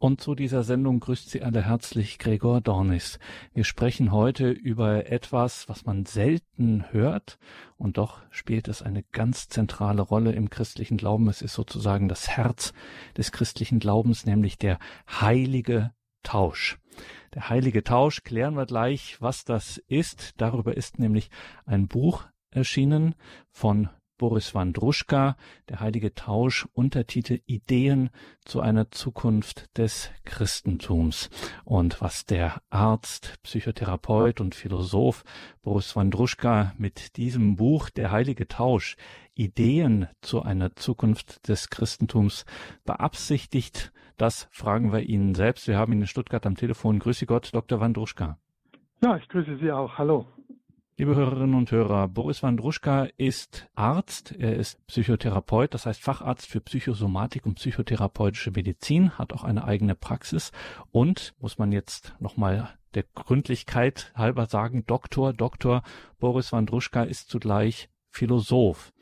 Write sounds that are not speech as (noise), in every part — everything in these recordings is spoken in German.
Und zu dieser Sendung grüßt Sie alle herzlich Gregor Dornis. Wir sprechen heute über etwas, was man selten hört, und doch spielt es eine ganz zentrale Rolle im christlichen Glauben. Es ist sozusagen das Herz des christlichen Glaubens, nämlich der heilige Tausch. Der heilige Tausch klären wir gleich, was das ist. Darüber ist nämlich ein Buch erschienen von Boris Wandruschka, Der heilige Tausch, Untertitel Ideen zu einer Zukunft des Christentums. Und was der Arzt, Psychotherapeut und Philosoph Boris Wandruschka mit diesem Buch Der heilige Tausch, Ideen zu einer Zukunft des Christentums beabsichtigt, das fragen wir ihn selbst. Wir haben ihn in Stuttgart am Telefon. Grüße Gott, Dr. Wandruschka. Ja, ich grüße Sie auch. Hallo. Liebe Hörerinnen und Hörer, Boris Wandruschka ist Arzt, er ist Psychotherapeut, das heißt Facharzt für Psychosomatik und psychotherapeutische Medizin, hat auch eine eigene Praxis und, muss man jetzt nochmal der Gründlichkeit halber sagen, Doktor, Doktor Boris Wandruschka ist zugleich Philosoph.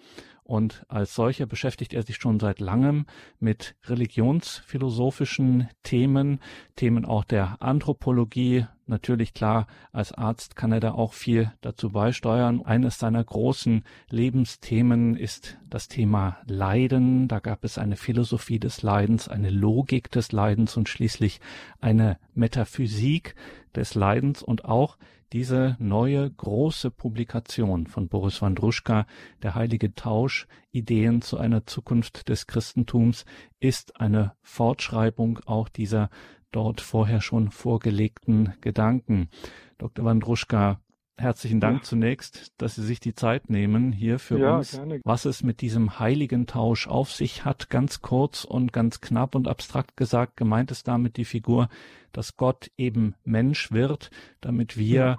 Und als solcher beschäftigt er sich schon seit langem mit religionsphilosophischen Themen, Themen auch der Anthropologie. Natürlich klar, als Arzt kann er da auch viel dazu beisteuern. Eines seiner großen Lebensthemen ist das Thema Leiden. Da gab es eine Philosophie des Leidens, eine Logik des Leidens und schließlich eine Metaphysik des Leidens und auch diese neue große Publikation von Boris Wandruschka, Der heilige Tausch, Ideen zu einer Zukunft des Christentums, ist eine Fortschreibung auch dieser dort vorher schon vorgelegten Gedanken. Dr. Wandruschka, Herzlichen Dank ja. zunächst, dass Sie sich die Zeit nehmen hier für ja, uns, gerne. was es mit diesem heiligen Tausch auf sich hat, ganz kurz und ganz knapp und abstrakt gesagt, gemeint ist damit die Figur, dass Gott eben Mensch wird, damit wir ja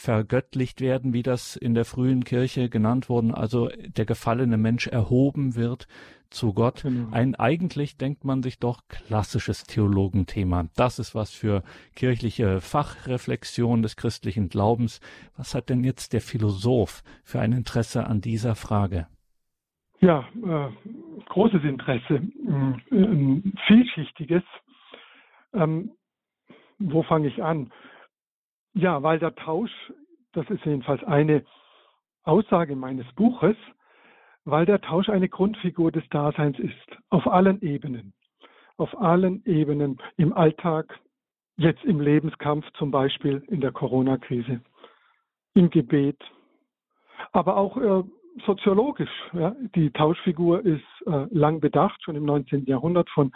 vergöttlicht werden, wie das in der frühen Kirche genannt worden, also der gefallene Mensch erhoben wird zu Gott. Genau. Ein eigentlich denkt man sich doch klassisches Theologenthema. Das ist was für kirchliche Fachreflexion des christlichen Glaubens. Was hat denn jetzt der Philosoph für ein Interesse an dieser Frage? Ja, äh, großes Interesse, äh, vielschichtiges. Ähm, wo fange ich an? Ja, weil der Tausch, das ist jedenfalls eine Aussage meines Buches, weil der Tausch eine Grundfigur des Daseins ist, auf allen Ebenen. Auf allen Ebenen, im Alltag, jetzt im Lebenskampf zum Beispiel in der Corona-Krise, im Gebet, aber auch äh, soziologisch. Ja. Die Tauschfigur ist äh, lang bedacht, schon im 19. Jahrhundert von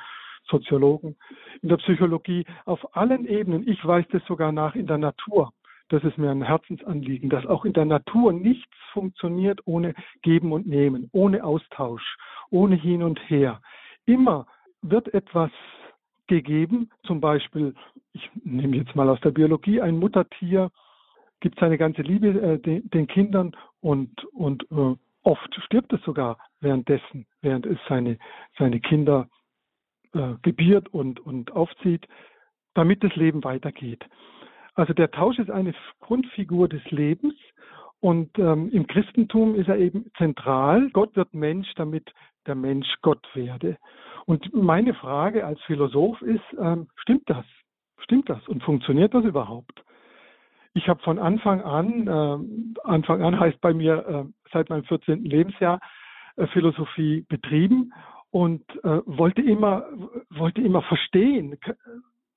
Soziologen, in der Psychologie, auf allen Ebenen. Ich weiß das sogar nach in der Natur. Das ist mir ein Herzensanliegen, dass auch in der Natur nichts funktioniert ohne Geben und Nehmen, ohne Austausch, ohne Hin und Her. Immer wird etwas gegeben, zum Beispiel, ich nehme jetzt mal aus der Biologie, ein Muttertier gibt seine ganze Liebe äh, den, den, Kindern und, und äh, oft stirbt es sogar währenddessen, während es seine, seine Kinder äh, gebiert und, und aufzieht, damit das Leben weitergeht. Also der Tausch ist eine Grundfigur des Lebens und ähm, im Christentum ist er eben zentral. Gott wird Mensch, damit der Mensch Gott werde. Und meine Frage als Philosoph ist, ähm, stimmt das? Stimmt das? Und funktioniert das überhaupt? Ich habe von Anfang an, äh, Anfang an heißt bei mir äh, seit meinem 14. Lebensjahr, äh, Philosophie betrieben und äh, wollte immer wollte immer verstehen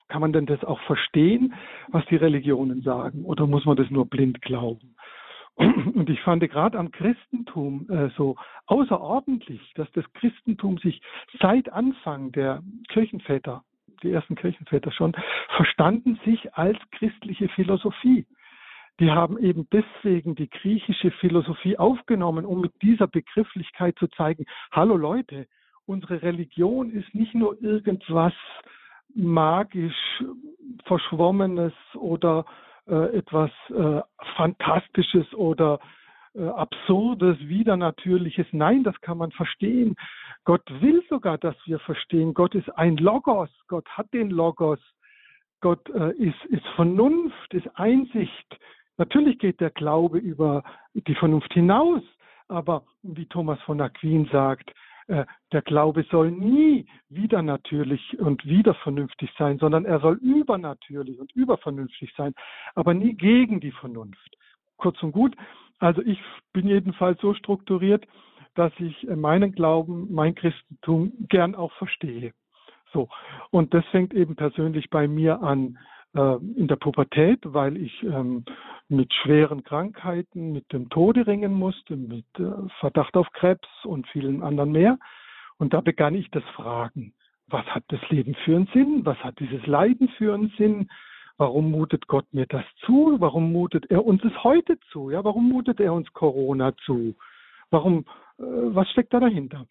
kann man denn das auch verstehen was die Religionen sagen? Oder muss man das nur blind glauben? Und ich fand gerade am Christentum äh, so außerordentlich dass das Christentum sich seit Anfang der Kirchenväter die ersten Kirchenväter schon verstanden sich als christliche Philosophie. Die haben eben deswegen die griechische Philosophie aufgenommen, um mit dieser Begrifflichkeit zu zeigen, hallo Leute, unsere Religion ist nicht nur irgendwas magisch Verschwommenes oder äh, etwas äh, Fantastisches oder äh, Absurdes, Widernatürliches. Nein, das kann man verstehen. Gott will sogar, dass wir verstehen. Gott ist ein Logos. Gott hat den Logos. Gott äh, ist, ist Vernunft, ist Einsicht. Natürlich geht der Glaube über die Vernunft hinaus. Aber wie Thomas von Aquin sagt, der Glaube soll nie wieder natürlich und wieder vernünftig sein, sondern er soll übernatürlich und übervernünftig sein, aber nie gegen die Vernunft. Kurz und gut, also ich bin jedenfalls so strukturiert, dass ich meinen Glauben, mein Christentum gern auch verstehe. So. Und das fängt eben persönlich bei mir an äh, in der Pubertät, weil ich ähm, mit schweren Krankheiten, mit dem Tode ringen musste, mit äh, Verdacht auf Krebs und vielen anderen mehr. Und da begann ich das Fragen. Was hat das Leben für einen Sinn? Was hat dieses Leiden für einen Sinn? Warum mutet Gott mir das zu? Warum mutet er uns es heute zu? Ja, warum mutet er uns Corona zu? Warum, äh, was steckt da dahinter?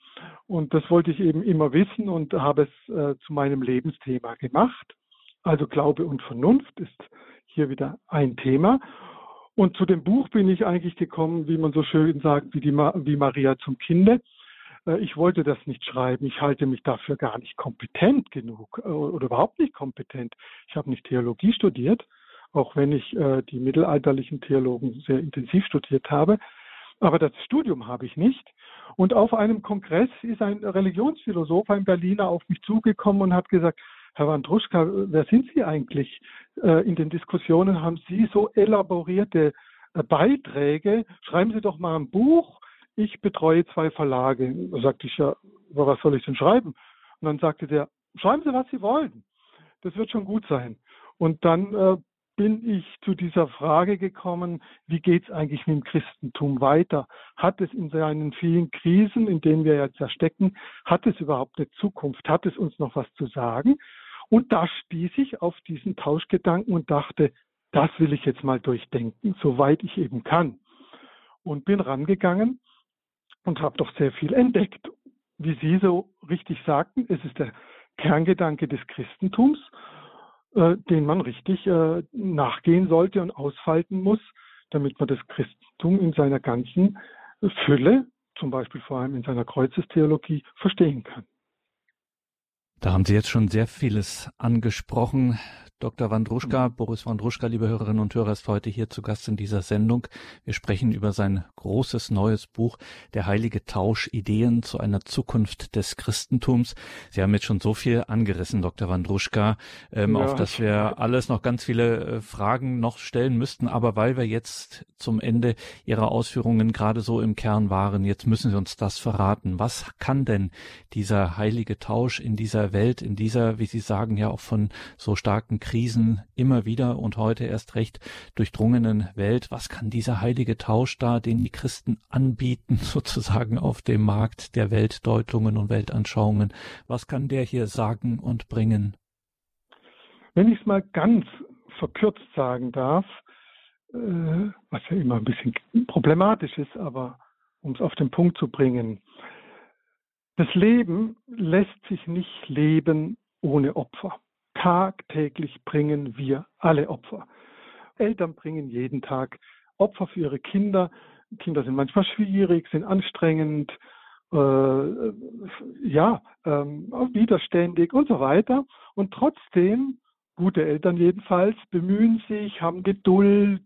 Und das wollte ich eben immer wissen und habe es äh, zu meinem Lebensthema gemacht. Also Glaube und Vernunft ist hier wieder ein Thema. Und zu dem Buch bin ich eigentlich gekommen, wie man so schön sagt, wie, die Ma wie Maria zum Kinde. Äh, ich wollte das nicht schreiben. Ich halte mich dafür gar nicht kompetent genug äh, oder überhaupt nicht kompetent. Ich habe nicht Theologie studiert, auch wenn ich äh, die mittelalterlichen Theologen sehr intensiv studiert habe. Aber das Studium habe ich nicht. Und auf einem Kongress ist ein Religionsphilosoph, ein Berliner, auf mich zugekommen und hat gesagt, Herr Wandruschka, wer sind Sie eigentlich? Äh, in den Diskussionen haben Sie so elaborierte äh, Beiträge. Schreiben Sie doch mal ein Buch. Ich betreue zwei Verlage. Da sagte ich ja, was soll ich denn schreiben? Und dann sagte der, schreiben Sie, was Sie wollen. Das wird schon gut sein. Und dann äh, bin ich zu dieser Frage gekommen, wie geht es eigentlich mit dem Christentum weiter? Hat es in seinen vielen Krisen, in denen wir jetzt ja stecken, hat es überhaupt eine Zukunft? Hat es uns noch was zu sagen? Und da stieß ich auf diesen Tauschgedanken und dachte, das will ich jetzt mal durchdenken, soweit ich eben kann. Und bin rangegangen und habe doch sehr viel entdeckt. Wie Sie so richtig sagten, es ist der Kerngedanke des Christentums äh, den man richtig äh, nachgehen sollte und ausfalten muss, damit man das Christentum in seiner ganzen Fülle, zum Beispiel vor allem in seiner Kreuzestheologie, verstehen kann. Da haben Sie jetzt schon sehr vieles angesprochen. Dr. Wandruschka, Boris Wandruschka, liebe Hörerinnen und Hörer, ist heute hier zu Gast in dieser Sendung. Wir sprechen über sein großes neues Buch, Der heilige Tausch, Ideen zu einer Zukunft des Christentums. Sie haben jetzt schon so viel angerissen, Dr. Wandruschka, ähm, ja. auf das wir alles noch ganz viele äh, Fragen noch stellen müssten. Aber weil wir jetzt zum Ende Ihrer Ausführungen gerade so im Kern waren, jetzt müssen Sie uns das verraten. Was kann denn dieser heilige Tausch in dieser Welt, in dieser, wie Sie sagen, ja auch von so starken Krisen immer wieder und heute erst recht durchdrungenen Welt. Was kann dieser heilige Tausch da, den die Christen anbieten, (laughs) sozusagen auf dem Markt der Weltdeutungen und Weltanschauungen? Was kann der hier sagen und bringen? Wenn ich es mal ganz verkürzt sagen darf, äh, was ja immer ein bisschen problematisch ist, aber um es auf den Punkt zu bringen, das Leben lässt sich nicht leben ohne Opfer. Tagtäglich bringen wir alle Opfer. Eltern bringen jeden Tag Opfer für ihre Kinder. Kinder sind manchmal schwierig, sind anstrengend, äh, ja, ähm, widerständig und so weiter. Und trotzdem, gute Eltern jedenfalls, bemühen sich, haben Geduld,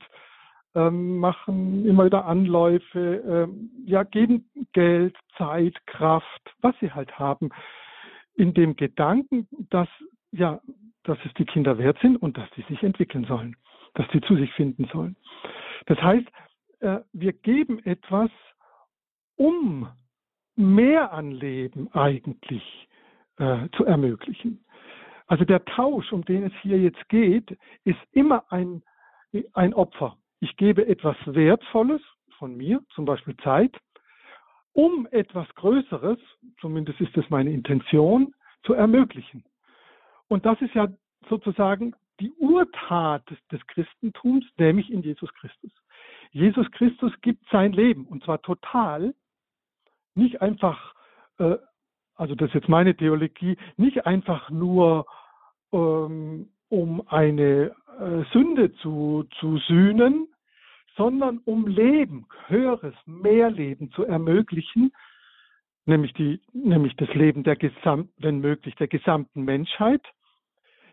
ähm, machen immer wieder Anläufe, ähm, ja, geben Geld, Zeit, Kraft, was sie halt haben, in dem Gedanken, dass ja, dass es die Kinder wert sind und dass die sich entwickeln sollen, dass die zu sich finden sollen. Das heißt, äh, wir geben etwas, um mehr an Leben eigentlich äh, zu ermöglichen. Also der Tausch, um den es hier jetzt geht, ist immer ein, ein Opfer. Ich gebe etwas Wertvolles von mir, zum Beispiel Zeit, um etwas Größeres, zumindest ist das meine Intention, zu ermöglichen. Und das ist ja sozusagen die Urtat des, des Christentums, nämlich in Jesus Christus. Jesus Christus gibt sein Leben und zwar total, nicht einfach, äh, also das ist jetzt meine Theologie, nicht einfach nur ähm, um eine äh, Sünde zu, zu sühnen, sondern um Leben, höheres, mehr Leben zu ermöglichen, nämlich, die, nämlich das Leben der gesamten, wenn möglich, der gesamten Menschheit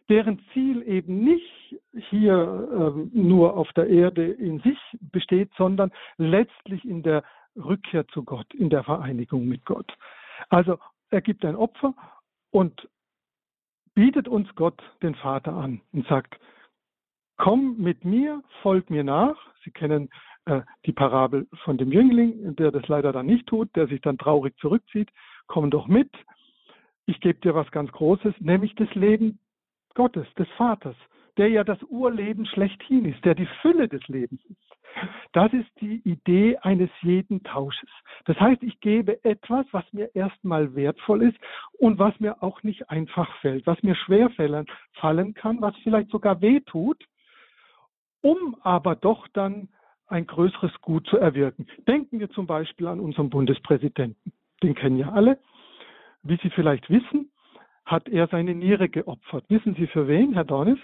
deren Ziel eben nicht hier ähm, nur auf der Erde in sich besteht, sondern letztlich in der Rückkehr zu Gott, in der Vereinigung mit Gott. Also er gibt ein Opfer und bietet uns Gott, den Vater, an und sagt, komm mit mir, folg mir nach. Sie kennen äh, die Parabel von dem Jüngling, der das leider dann nicht tut, der sich dann traurig zurückzieht. Komm doch mit. Ich gebe dir was ganz Großes, nämlich das Leben Gottes, des Vaters, der ja das Urleben schlechthin ist, der die Fülle des Lebens ist. Das ist die Idee eines jeden Tausches. Das heißt, ich gebe etwas, was mir erstmal wertvoll ist und was mir auch nicht einfach fällt, was mir schwer fallen kann, was vielleicht sogar weh tut, um aber doch dann ein größeres Gut zu erwirken. Denken wir zum Beispiel an unseren Bundespräsidenten. Den kennen ja alle. Wie Sie vielleicht wissen, hat er seine Niere geopfert. Wissen Sie für wen, Herr Dornis?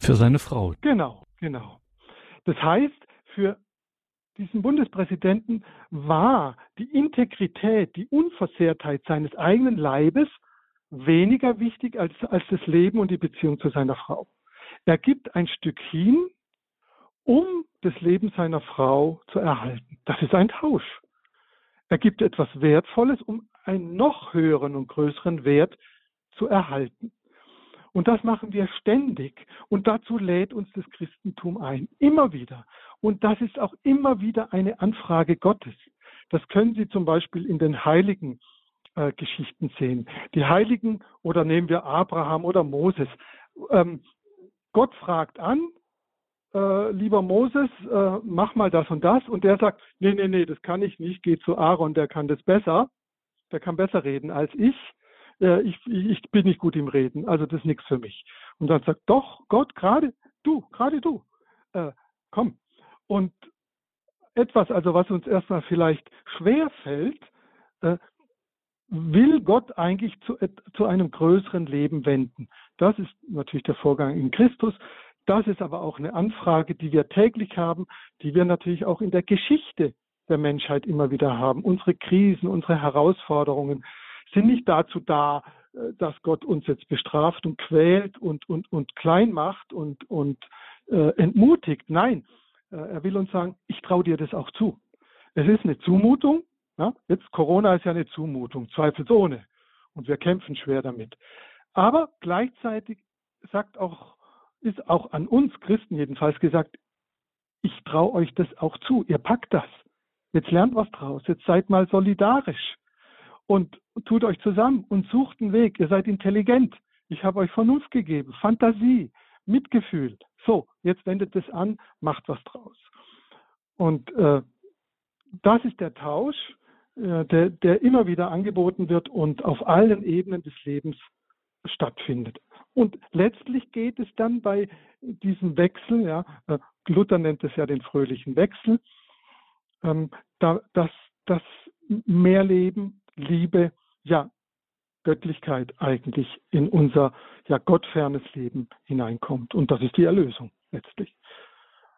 Für seine Frau. Genau, genau. Das heißt, für diesen Bundespräsidenten war die Integrität, die Unversehrtheit seines eigenen Leibes weniger wichtig als, als das Leben und die Beziehung zu seiner Frau. Er gibt ein Stück hin, um das Leben seiner Frau zu erhalten. Das ist ein Tausch. Er gibt etwas Wertvolles, um einen noch höheren und größeren Wert zu erhalten. Und das machen wir ständig. Und dazu lädt uns das Christentum ein. Immer wieder. Und das ist auch immer wieder eine Anfrage Gottes. Das können Sie zum Beispiel in den heiligen äh, Geschichten sehen. Die Heiligen, oder nehmen wir Abraham oder Moses. Ähm, Gott fragt an, äh, lieber Moses, äh, mach mal das und das. Und der sagt, nee, nee, nee, das kann ich nicht, geh zu Aaron, der kann das besser. Der kann besser reden als ich äh, ich, ich bin nicht gut im Reden, also das ist nichts für mich. Und dann sagt, doch, Gott, gerade du, gerade du, äh, komm. Und etwas, also was uns erstmal vielleicht schwer fällt, äh, will Gott eigentlich zu, zu einem größeren Leben wenden. Das ist natürlich der Vorgang in Christus. Das ist aber auch eine Anfrage, die wir täglich haben, die wir natürlich auch in der Geschichte der Menschheit immer wieder haben. Unsere Krisen, unsere Herausforderungen, sind nicht dazu da, äh, dass Gott uns jetzt bestraft und quält und, und, und klein macht und, und äh, entmutigt. Nein, äh, er will uns sagen, ich traue dir das auch zu. Es ist eine Zumutung. Ja? Jetzt Corona ist ja eine Zumutung, zweifelsohne. Und wir kämpfen schwer damit. Aber gleichzeitig sagt auch, ist auch an uns Christen jedenfalls gesagt, ich traue euch das auch zu. Ihr packt das. Jetzt lernt was draus. Jetzt seid mal solidarisch und tut euch zusammen und sucht einen Weg. Ihr seid intelligent. Ich habe euch Vernunft gegeben, Fantasie, Mitgefühl. So, jetzt wendet es an, macht was draus. Und äh, das ist der Tausch, äh, der, der immer wieder angeboten wird und auf allen Ebenen des Lebens stattfindet. Und letztlich geht es dann bei diesem Wechsel, ja, äh, Luther nennt es ja den fröhlichen Wechsel, ähm, da, dass das Mehrleben Liebe, ja, Göttlichkeit eigentlich in unser ja gottfernes Leben hineinkommt. Und das ist die Erlösung letztlich.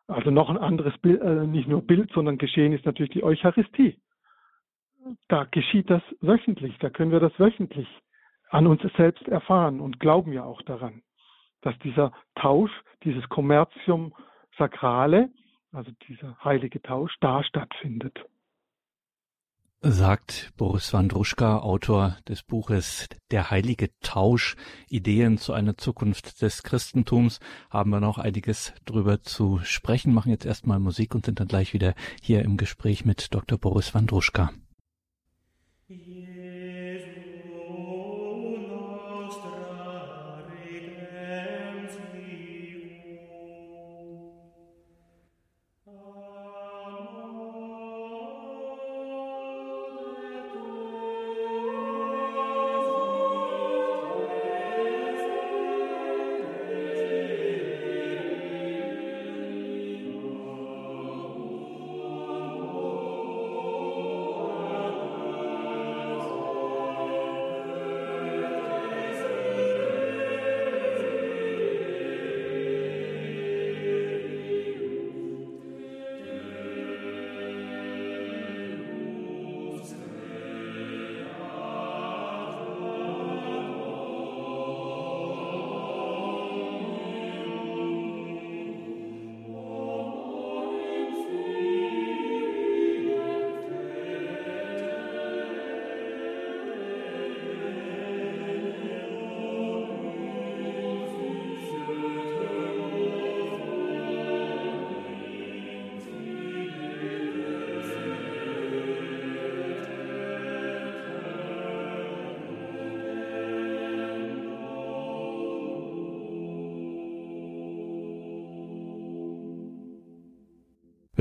Also noch ein anderes Bild, äh, nicht nur Bild, sondern Geschehen ist natürlich die Eucharistie. Da geschieht das wöchentlich, da können wir das wöchentlich an uns selbst erfahren und glauben ja auch daran, dass dieser Tausch, dieses Commercium Sacrale, also dieser heilige Tausch, da stattfindet sagt Boris Wandruschka, Autor des Buches Der heilige Tausch, Ideen zu einer Zukunft des Christentums, haben wir noch einiges drüber zu sprechen, machen jetzt erstmal Musik und sind dann gleich wieder hier im Gespräch mit Dr. Boris Wandruschka.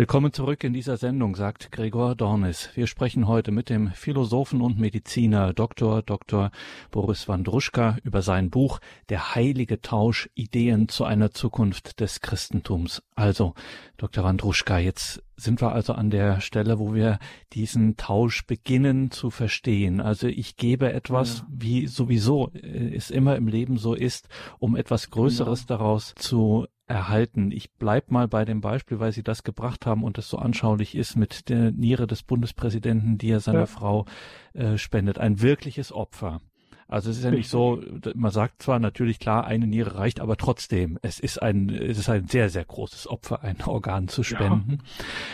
Willkommen zurück in dieser Sendung, sagt Gregor Dornis. Wir sprechen heute mit dem Philosophen und Mediziner Dr. Dr. Boris Wandruschka über sein Buch Der heilige Tausch Ideen zu einer Zukunft des Christentums. Also, Dr. Wandruschka, jetzt sind wir also an der Stelle, wo wir diesen Tausch beginnen zu verstehen. Also ich gebe etwas, ja. wie sowieso es immer im Leben so ist, um etwas Größeres ja. daraus zu erhalten. Ich bleib mal bei dem Beispiel, weil Sie das gebracht haben und es so anschaulich ist mit der Niere des Bundespräsidenten, die er seiner ja. Frau äh, spendet. Ein wirkliches Opfer. Also es ist ja nicht so, man sagt zwar natürlich klar, eine Niere reicht, aber trotzdem, es ist ein, es ist ein sehr, sehr großes Opfer, ein Organ zu spenden.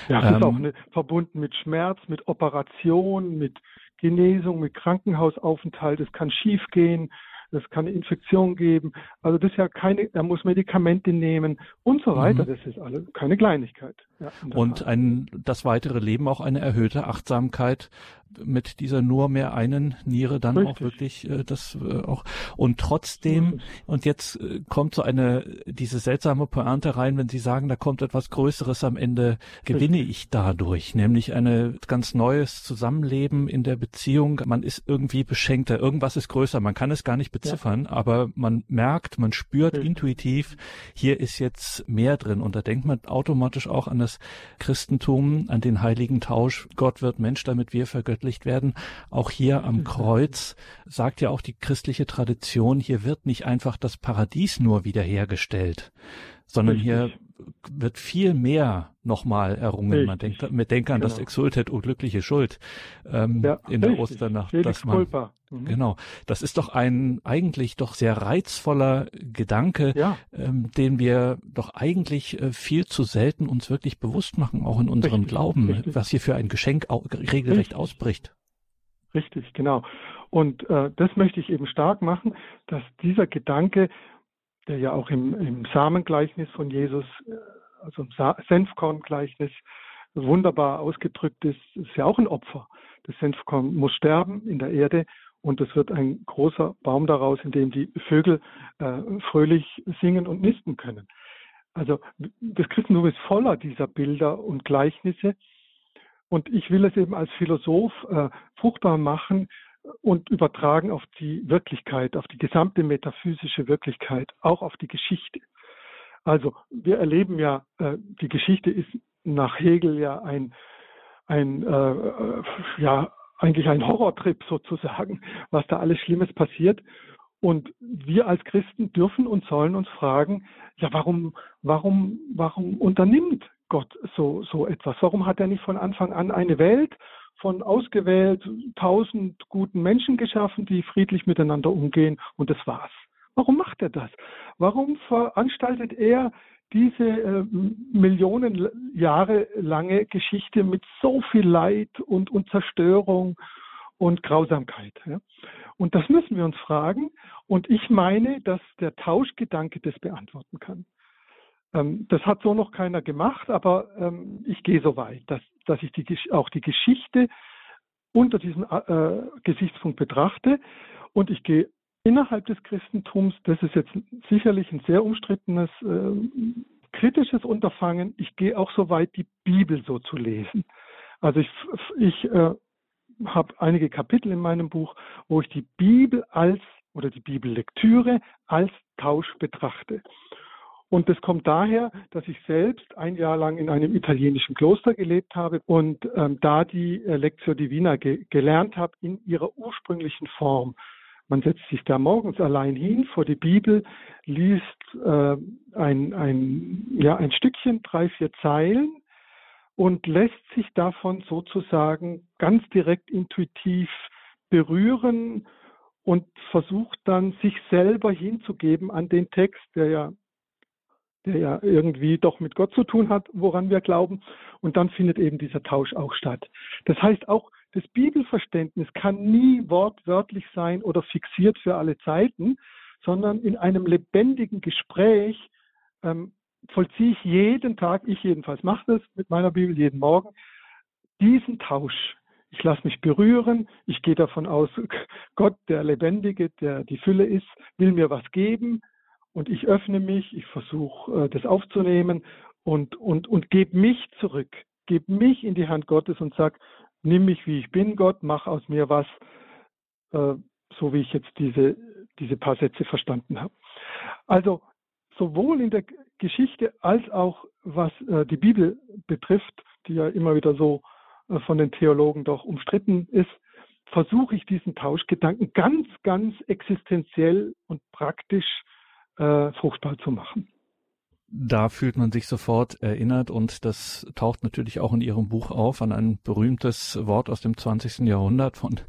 Ja, ja ähm, ist auch eine, verbunden mit Schmerz, mit Operation, mit Genesung, mit Krankenhausaufenthalt. Es kann schiefgehen es kann eine Infektion geben. Also das ist ja keine, er muss Medikamente nehmen und so weiter. Mhm. Das ist alles keine Kleinigkeit. Ja, und ein, das weitere Leben auch eine erhöhte Achtsamkeit mit dieser nur mehr einen Niere dann Richtig. auch wirklich äh, das äh, auch und trotzdem mhm. und jetzt äh, kommt so eine diese seltsame Pointe rein, wenn Sie sagen, da kommt etwas Größeres am Ende, gewinne Richtig. ich dadurch, nämlich eine ganz neues Zusammenleben in der Beziehung. Man ist irgendwie beschenkter, irgendwas ist größer, man kann es gar nicht beziffern, ja. aber man merkt, man spürt Richtig. intuitiv, hier ist jetzt mehr drin und da denkt man automatisch auch an das das Christentum, an den heiligen Tausch. Gott wird Mensch, damit wir vergöttlicht werden. Auch hier am Kreuz sagt ja auch die christliche Tradition, hier wird nicht einfach das Paradies nur wiederhergestellt, sondern hier wird viel mehr nochmal errungen. Richtig. Man denkt, man denkt an genau. das Exultet, oh glückliche Schuld ähm, ja, in der Osternacht. Dass man, mhm. Genau, das ist doch ein eigentlich doch sehr reizvoller Gedanke, ja. ähm, den wir doch eigentlich äh, viel zu selten uns wirklich bewusst machen, auch in unserem richtig, Glauben, was hier für ein Geschenk regelrecht ausbricht. Richtig, genau. Und äh, das möchte ich eben stark machen, dass dieser Gedanke der ja auch im, im Samengleichnis von Jesus, äh, also im Senfkorngleichnis, wunderbar ausgedrückt ist, ist ja auch ein Opfer. Das Senfkorn muss sterben in der Erde und es wird ein großer Baum daraus, in dem die Vögel äh, fröhlich singen und nisten können. Also das Christentum ist voller dieser Bilder und Gleichnisse. Und ich will es eben als Philosoph äh, fruchtbar machen, und übertragen auf die Wirklichkeit, auf die gesamte metaphysische Wirklichkeit, auch auf die Geschichte. Also wir erleben ja, äh, die Geschichte ist nach Hegel ja ein, ein äh, äh, ja eigentlich ein Horrortrip sozusagen, was da alles Schlimmes passiert. Und wir als Christen dürfen und sollen uns fragen, ja, warum, warum, warum unternimmt Gott so, so etwas? Warum hat er nicht von Anfang an eine Welt von ausgewählt tausend guten Menschen geschaffen, die friedlich miteinander umgehen und das war's. Warum macht er das? Warum veranstaltet er diese äh, Millionen Jahre lange Geschichte mit so viel Leid und, und Zerstörung und Grausamkeit? Ja? Und das müssen wir uns fragen. Und ich meine, dass der Tauschgedanke das beantworten kann. Ähm, das hat so noch keiner gemacht, aber ähm, ich gehe so weit, dass, dass ich die, auch die Geschichte unter diesem äh, Gesichtspunkt betrachte und ich gehe innerhalb des Christentums, das ist jetzt sicherlich ein sehr umstrittenes, äh, kritisches Unterfangen, ich gehe auch so weit, die Bibel so zu lesen. Also ich, ich äh, habe einige Kapitel in meinem Buch, wo ich die Bibel als oder die Bibellektüre als Tausch betrachte. Und das kommt daher, dass ich selbst ein Jahr lang in einem italienischen Kloster gelebt habe und ähm, da die äh, Lectio Divina ge gelernt habe in ihrer ursprünglichen Form. Man setzt sich da morgens allein hin vor die Bibel, liest äh, ein, ein, ja, ein Stückchen, drei, vier Zeilen und lässt sich davon sozusagen ganz direkt intuitiv berühren und versucht dann sich selber hinzugeben an den Text, der ja der ja irgendwie doch mit Gott zu tun hat, woran wir glauben. Und dann findet eben dieser Tausch auch statt. Das heißt, auch das Bibelverständnis kann nie wortwörtlich sein oder fixiert für alle Zeiten, sondern in einem lebendigen Gespräch ähm, vollziehe ich jeden Tag, ich jedenfalls mache das mit meiner Bibel jeden Morgen, diesen Tausch. Ich lasse mich berühren, ich gehe davon aus, (laughs) Gott, der Lebendige, der die Fülle ist, will mir was geben, und ich öffne mich, ich versuche äh, das aufzunehmen und, und, und gebe mich zurück, gebe mich in die Hand Gottes und sag, nimm mich wie ich bin, Gott, mach aus mir was, äh, so wie ich jetzt diese, diese paar Sätze verstanden habe. Also sowohl in der Geschichte als auch was äh, die Bibel betrifft, die ja immer wieder so äh, von den Theologen doch umstritten ist, versuche ich diesen Tauschgedanken ganz, ganz existenziell und praktisch äh, fruchtbar zu machen. Da fühlt man sich sofort erinnert und das taucht natürlich auch in Ihrem Buch auf an ein berühmtes Wort aus dem 20. Jahrhundert von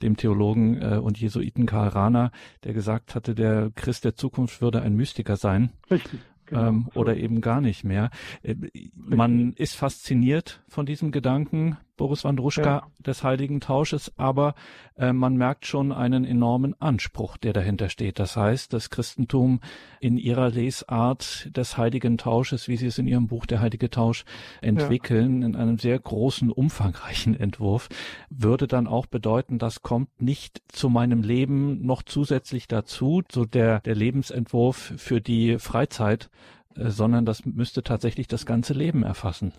dem Theologen äh, und Jesuiten Karl Rahner, der gesagt hatte, der Christ der Zukunft würde ein Mystiker sein. Richtig. Genau, ähm, so. oder eben gar nicht mehr. Äh, man ist fasziniert von diesem Gedanken, Boris Wandruschka, ja. des heiligen Tausches, aber äh, man merkt schon einen enormen Anspruch, der dahinter steht. Das heißt, das Christentum in ihrer Lesart des heiligen Tausches, wie Sie es in Ihrem Buch Der heilige Tausch entwickeln, ja. in einem sehr großen, umfangreichen Entwurf, würde dann auch bedeuten, das kommt nicht zu meinem Leben noch zusätzlich dazu, so der, der Lebensentwurf für die Freizeit, äh, sondern das müsste tatsächlich das ganze Leben erfassen.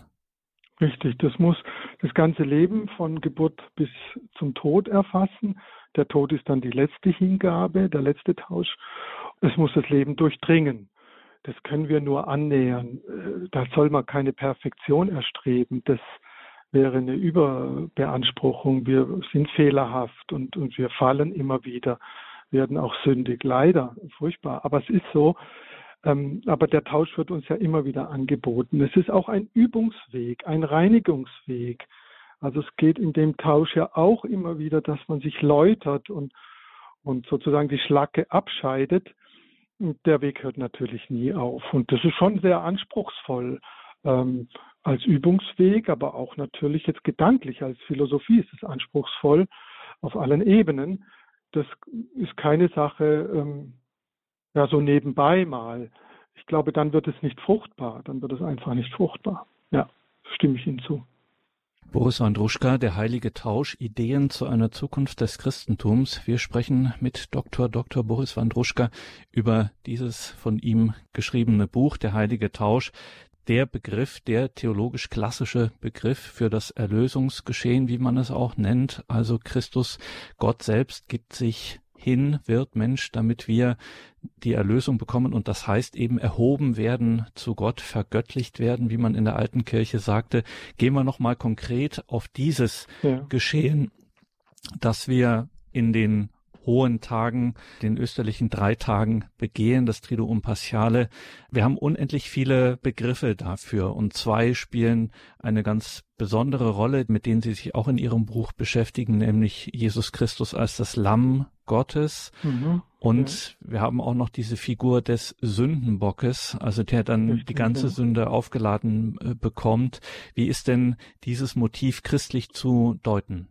Richtig, das muss das ganze Leben von Geburt bis zum Tod erfassen. Der Tod ist dann die letzte Hingabe, der letzte Tausch. Es muss das Leben durchdringen. Das können wir nur annähern. Äh, da soll man keine Perfektion erstreben. Das wäre eine Überbeanspruchung. Wir sind fehlerhaft und, und wir fallen immer wieder, werden auch sündig. Leider, furchtbar. Aber es ist so, aber der Tausch wird uns ja immer wieder angeboten. Es ist auch ein Übungsweg, ein Reinigungsweg. Also es geht in dem Tausch ja auch immer wieder, dass man sich läutert und, und sozusagen die Schlacke abscheidet. Der Weg hört natürlich nie auf. Und das ist schon sehr anspruchsvoll ähm, als Übungsweg, aber auch natürlich jetzt gedanklich als Philosophie ist es anspruchsvoll auf allen Ebenen. Das ist keine Sache, ähm, ja, so nebenbei mal. Ich glaube, dann wird es nicht fruchtbar. Dann wird es einfach nicht fruchtbar. Ja, stimme ich Ihnen zu. Boris Andruschka, der heilige Tausch, Ideen zu einer Zukunft des Christentums. Wir sprechen mit Dr. Dr. Boris Wandruschka über dieses von ihm geschriebene Buch, der heilige Tausch. Der Begriff, der theologisch klassische Begriff für das Erlösungsgeschehen, wie man es auch nennt. Also Christus, Gott selbst gibt sich hin wird Mensch, damit wir die Erlösung bekommen und das heißt eben erhoben werden zu Gott, vergöttlicht werden, wie man in der alten Kirche sagte. Gehen wir nochmal konkret auf dieses ja. Geschehen, dass wir in den hohen Tagen, den österlichen drei Tagen begehen, das Triduum Paschale. Wir haben unendlich viele Begriffe dafür und zwei spielen eine ganz besondere Rolle, mit denen Sie sich auch in Ihrem Buch beschäftigen, nämlich Jesus Christus als das Lamm Gottes. Mhm. Und ja. wir haben auch noch diese Figur des Sündenbockes, also der dann die ganze. Sünde aufgeladen äh, bekommt. Wie ist denn dieses Motiv christlich zu deuten?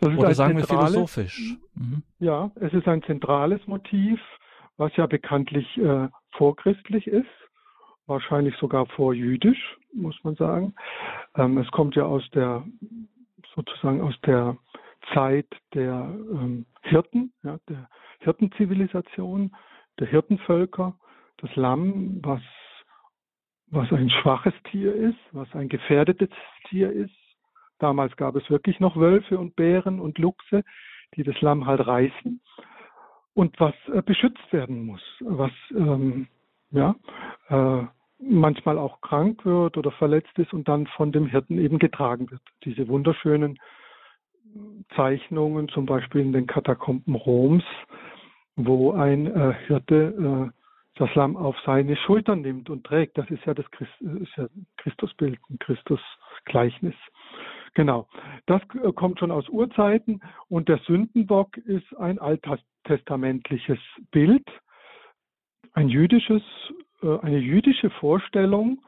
Oder sagen wir philosophisch? Mhm. Ja, es ist ein zentrales Motiv, was ja bekanntlich äh, vorchristlich ist, wahrscheinlich sogar vorjüdisch, muss man sagen. Ähm, es kommt ja aus der sozusagen aus der Zeit der ähm, Hirten, ja, der Hirtenzivilisation, der Hirtenvölker, das Lamm, was, was ein schwaches Tier ist, was ein gefährdetes Tier ist. Damals gab es wirklich noch Wölfe und Bären und Luchse, die das Lamm halt reißen und was äh, beschützt werden muss, was ähm, ja, äh, manchmal auch krank wird oder verletzt ist und dann von dem Hirten eben getragen wird. Diese wunderschönen Zeichnungen, zum Beispiel in den Katakomben Roms, wo ein äh, Hirte äh, das Lamm auf seine Schultern nimmt und trägt. Das ist ja das Christ, ist ja Christusbild, ein Christusgleichnis. Genau. Das äh, kommt schon aus Urzeiten und der Sündenbock ist ein alttestamentliches Bild, ein jüdisches, äh, eine jüdische Vorstellung,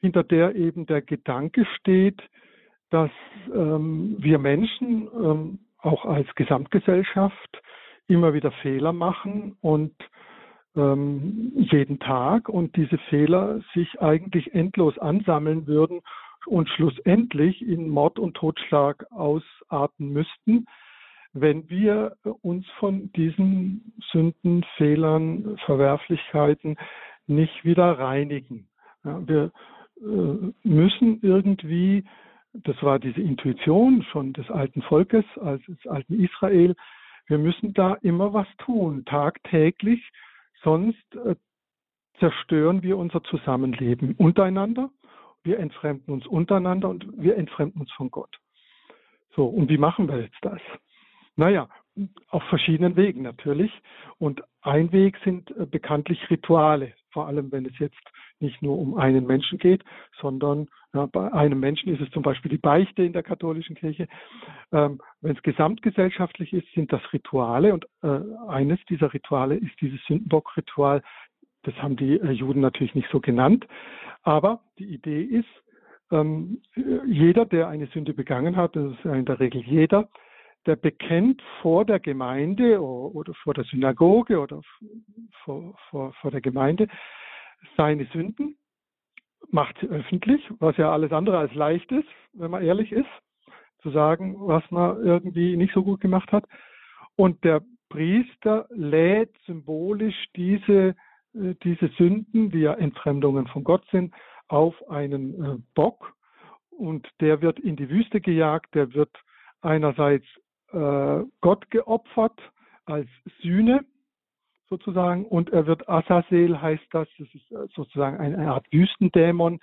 hinter der eben der Gedanke steht, dass ähm, wir Menschen ähm, auch als Gesamtgesellschaft immer wieder Fehler machen und ähm, jeden Tag und diese Fehler sich eigentlich endlos ansammeln würden und schlussendlich in Mord und Totschlag ausarten müssten, wenn wir uns von diesen Sünden, Fehlern, Verwerflichkeiten nicht wieder reinigen. Ja, wir äh, müssen irgendwie, das war diese Intuition schon des alten Volkes, als des alten Israel, wir müssen da immer was tun, tagtäglich, sonst äh, zerstören wir unser Zusammenleben untereinander, wir entfremden uns untereinander und wir entfremden uns von Gott. So, und wie machen wir jetzt das? Naja, auf verschiedenen Wegen natürlich. Und ein Weg sind äh, bekanntlich Rituale, vor allem wenn es jetzt nicht nur um einen Menschen geht, sondern ja, bei einem Menschen ist es zum Beispiel die Beichte in der katholischen Kirche. Ähm, wenn es gesamtgesellschaftlich ist, sind das Rituale und äh, eines dieser Rituale ist dieses Sündenbock-Ritual. Das haben die äh, Juden natürlich nicht so genannt, aber die Idee ist, ähm, jeder, der eine Sünde begangen hat, das ist in der Regel jeder, der bekennt vor der Gemeinde oder vor der Synagoge oder vor, vor, vor der Gemeinde seine Sünden, macht sie öffentlich, was ja alles andere als leicht ist, wenn man ehrlich ist, zu sagen, was man irgendwie nicht so gut gemacht hat. Und der Priester lädt symbolisch diese, diese Sünden, die ja Entfremdungen von Gott sind, auf einen äh, Bock und der wird in die Wüste gejagt, der wird einerseits äh, Gott geopfert als Sühne sozusagen und er wird Azazel heißt das, das ist äh, sozusagen eine Art Wüstendämon,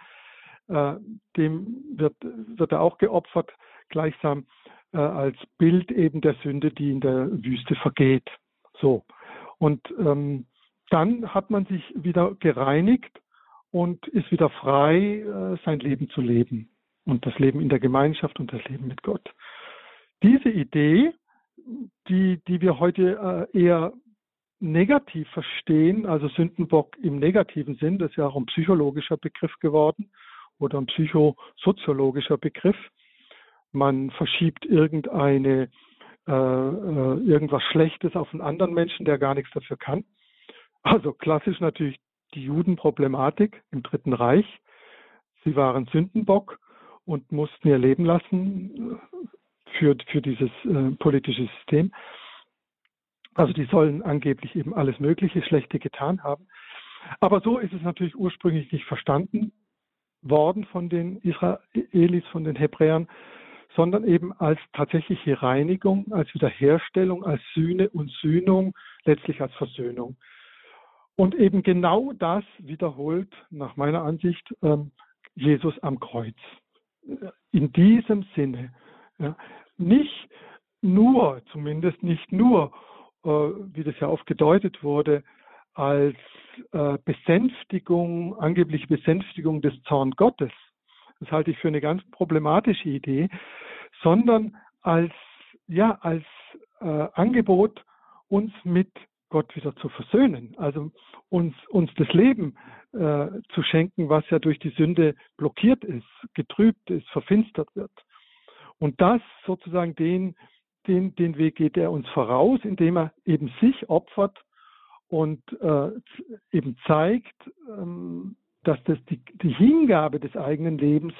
äh, dem wird, wird er auch geopfert, gleichsam äh, als Bild eben der Sünde, die in der Wüste vergeht. So. Und ähm, dann hat man sich wieder gereinigt und ist wieder frei, äh, sein Leben zu leben. Und das Leben in der Gemeinschaft und das Leben mit Gott. Diese Idee, die, die wir heute äh, eher negativ verstehen, also Sündenbock im negativen Sinn, das ist ja auch ein psychologischer Begriff geworden oder ein psychosoziologischer Begriff. Man verschiebt irgendeine äh, äh, irgendwas Schlechtes auf einen anderen Menschen, der gar nichts dafür kann. Also klassisch natürlich die Judenproblematik im Dritten Reich. Sie waren Sündenbock und mussten ihr Leben lassen für, für dieses äh, politische System. Also die sollen angeblich eben alles Mögliche Schlechte getan haben. Aber so ist es natürlich ursprünglich nicht verstanden worden von den Israelis, von den Hebräern, sondern eben als tatsächliche Reinigung, als Wiederherstellung, als Sühne und Sühnung, letztlich als Versöhnung. Und eben genau das wiederholt nach meiner Ansicht ähm, Jesus am Kreuz. In diesem Sinne. Nicht nur, zumindest nicht nur, äh, wie das ja oft gedeutet wurde, als äh, Besänftigung, angebliche Besänftigung des Zorn Gottes. Das halte ich für eine ganz problematische Idee, sondern als, ja, als äh, Angebot, uns mit Gott wieder zu versöhnen, also uns, uns das Leben äh, zu schenken, was ja durch die Sünde blockiert ist, getrübt ist, verfinstert wird. Und das sozusagen den, den, den Weg geht er uns voraus, indem er eben sich opfert und äh, eben zeigt, ähm, dass das die, die Hingabe des eigenen Lebens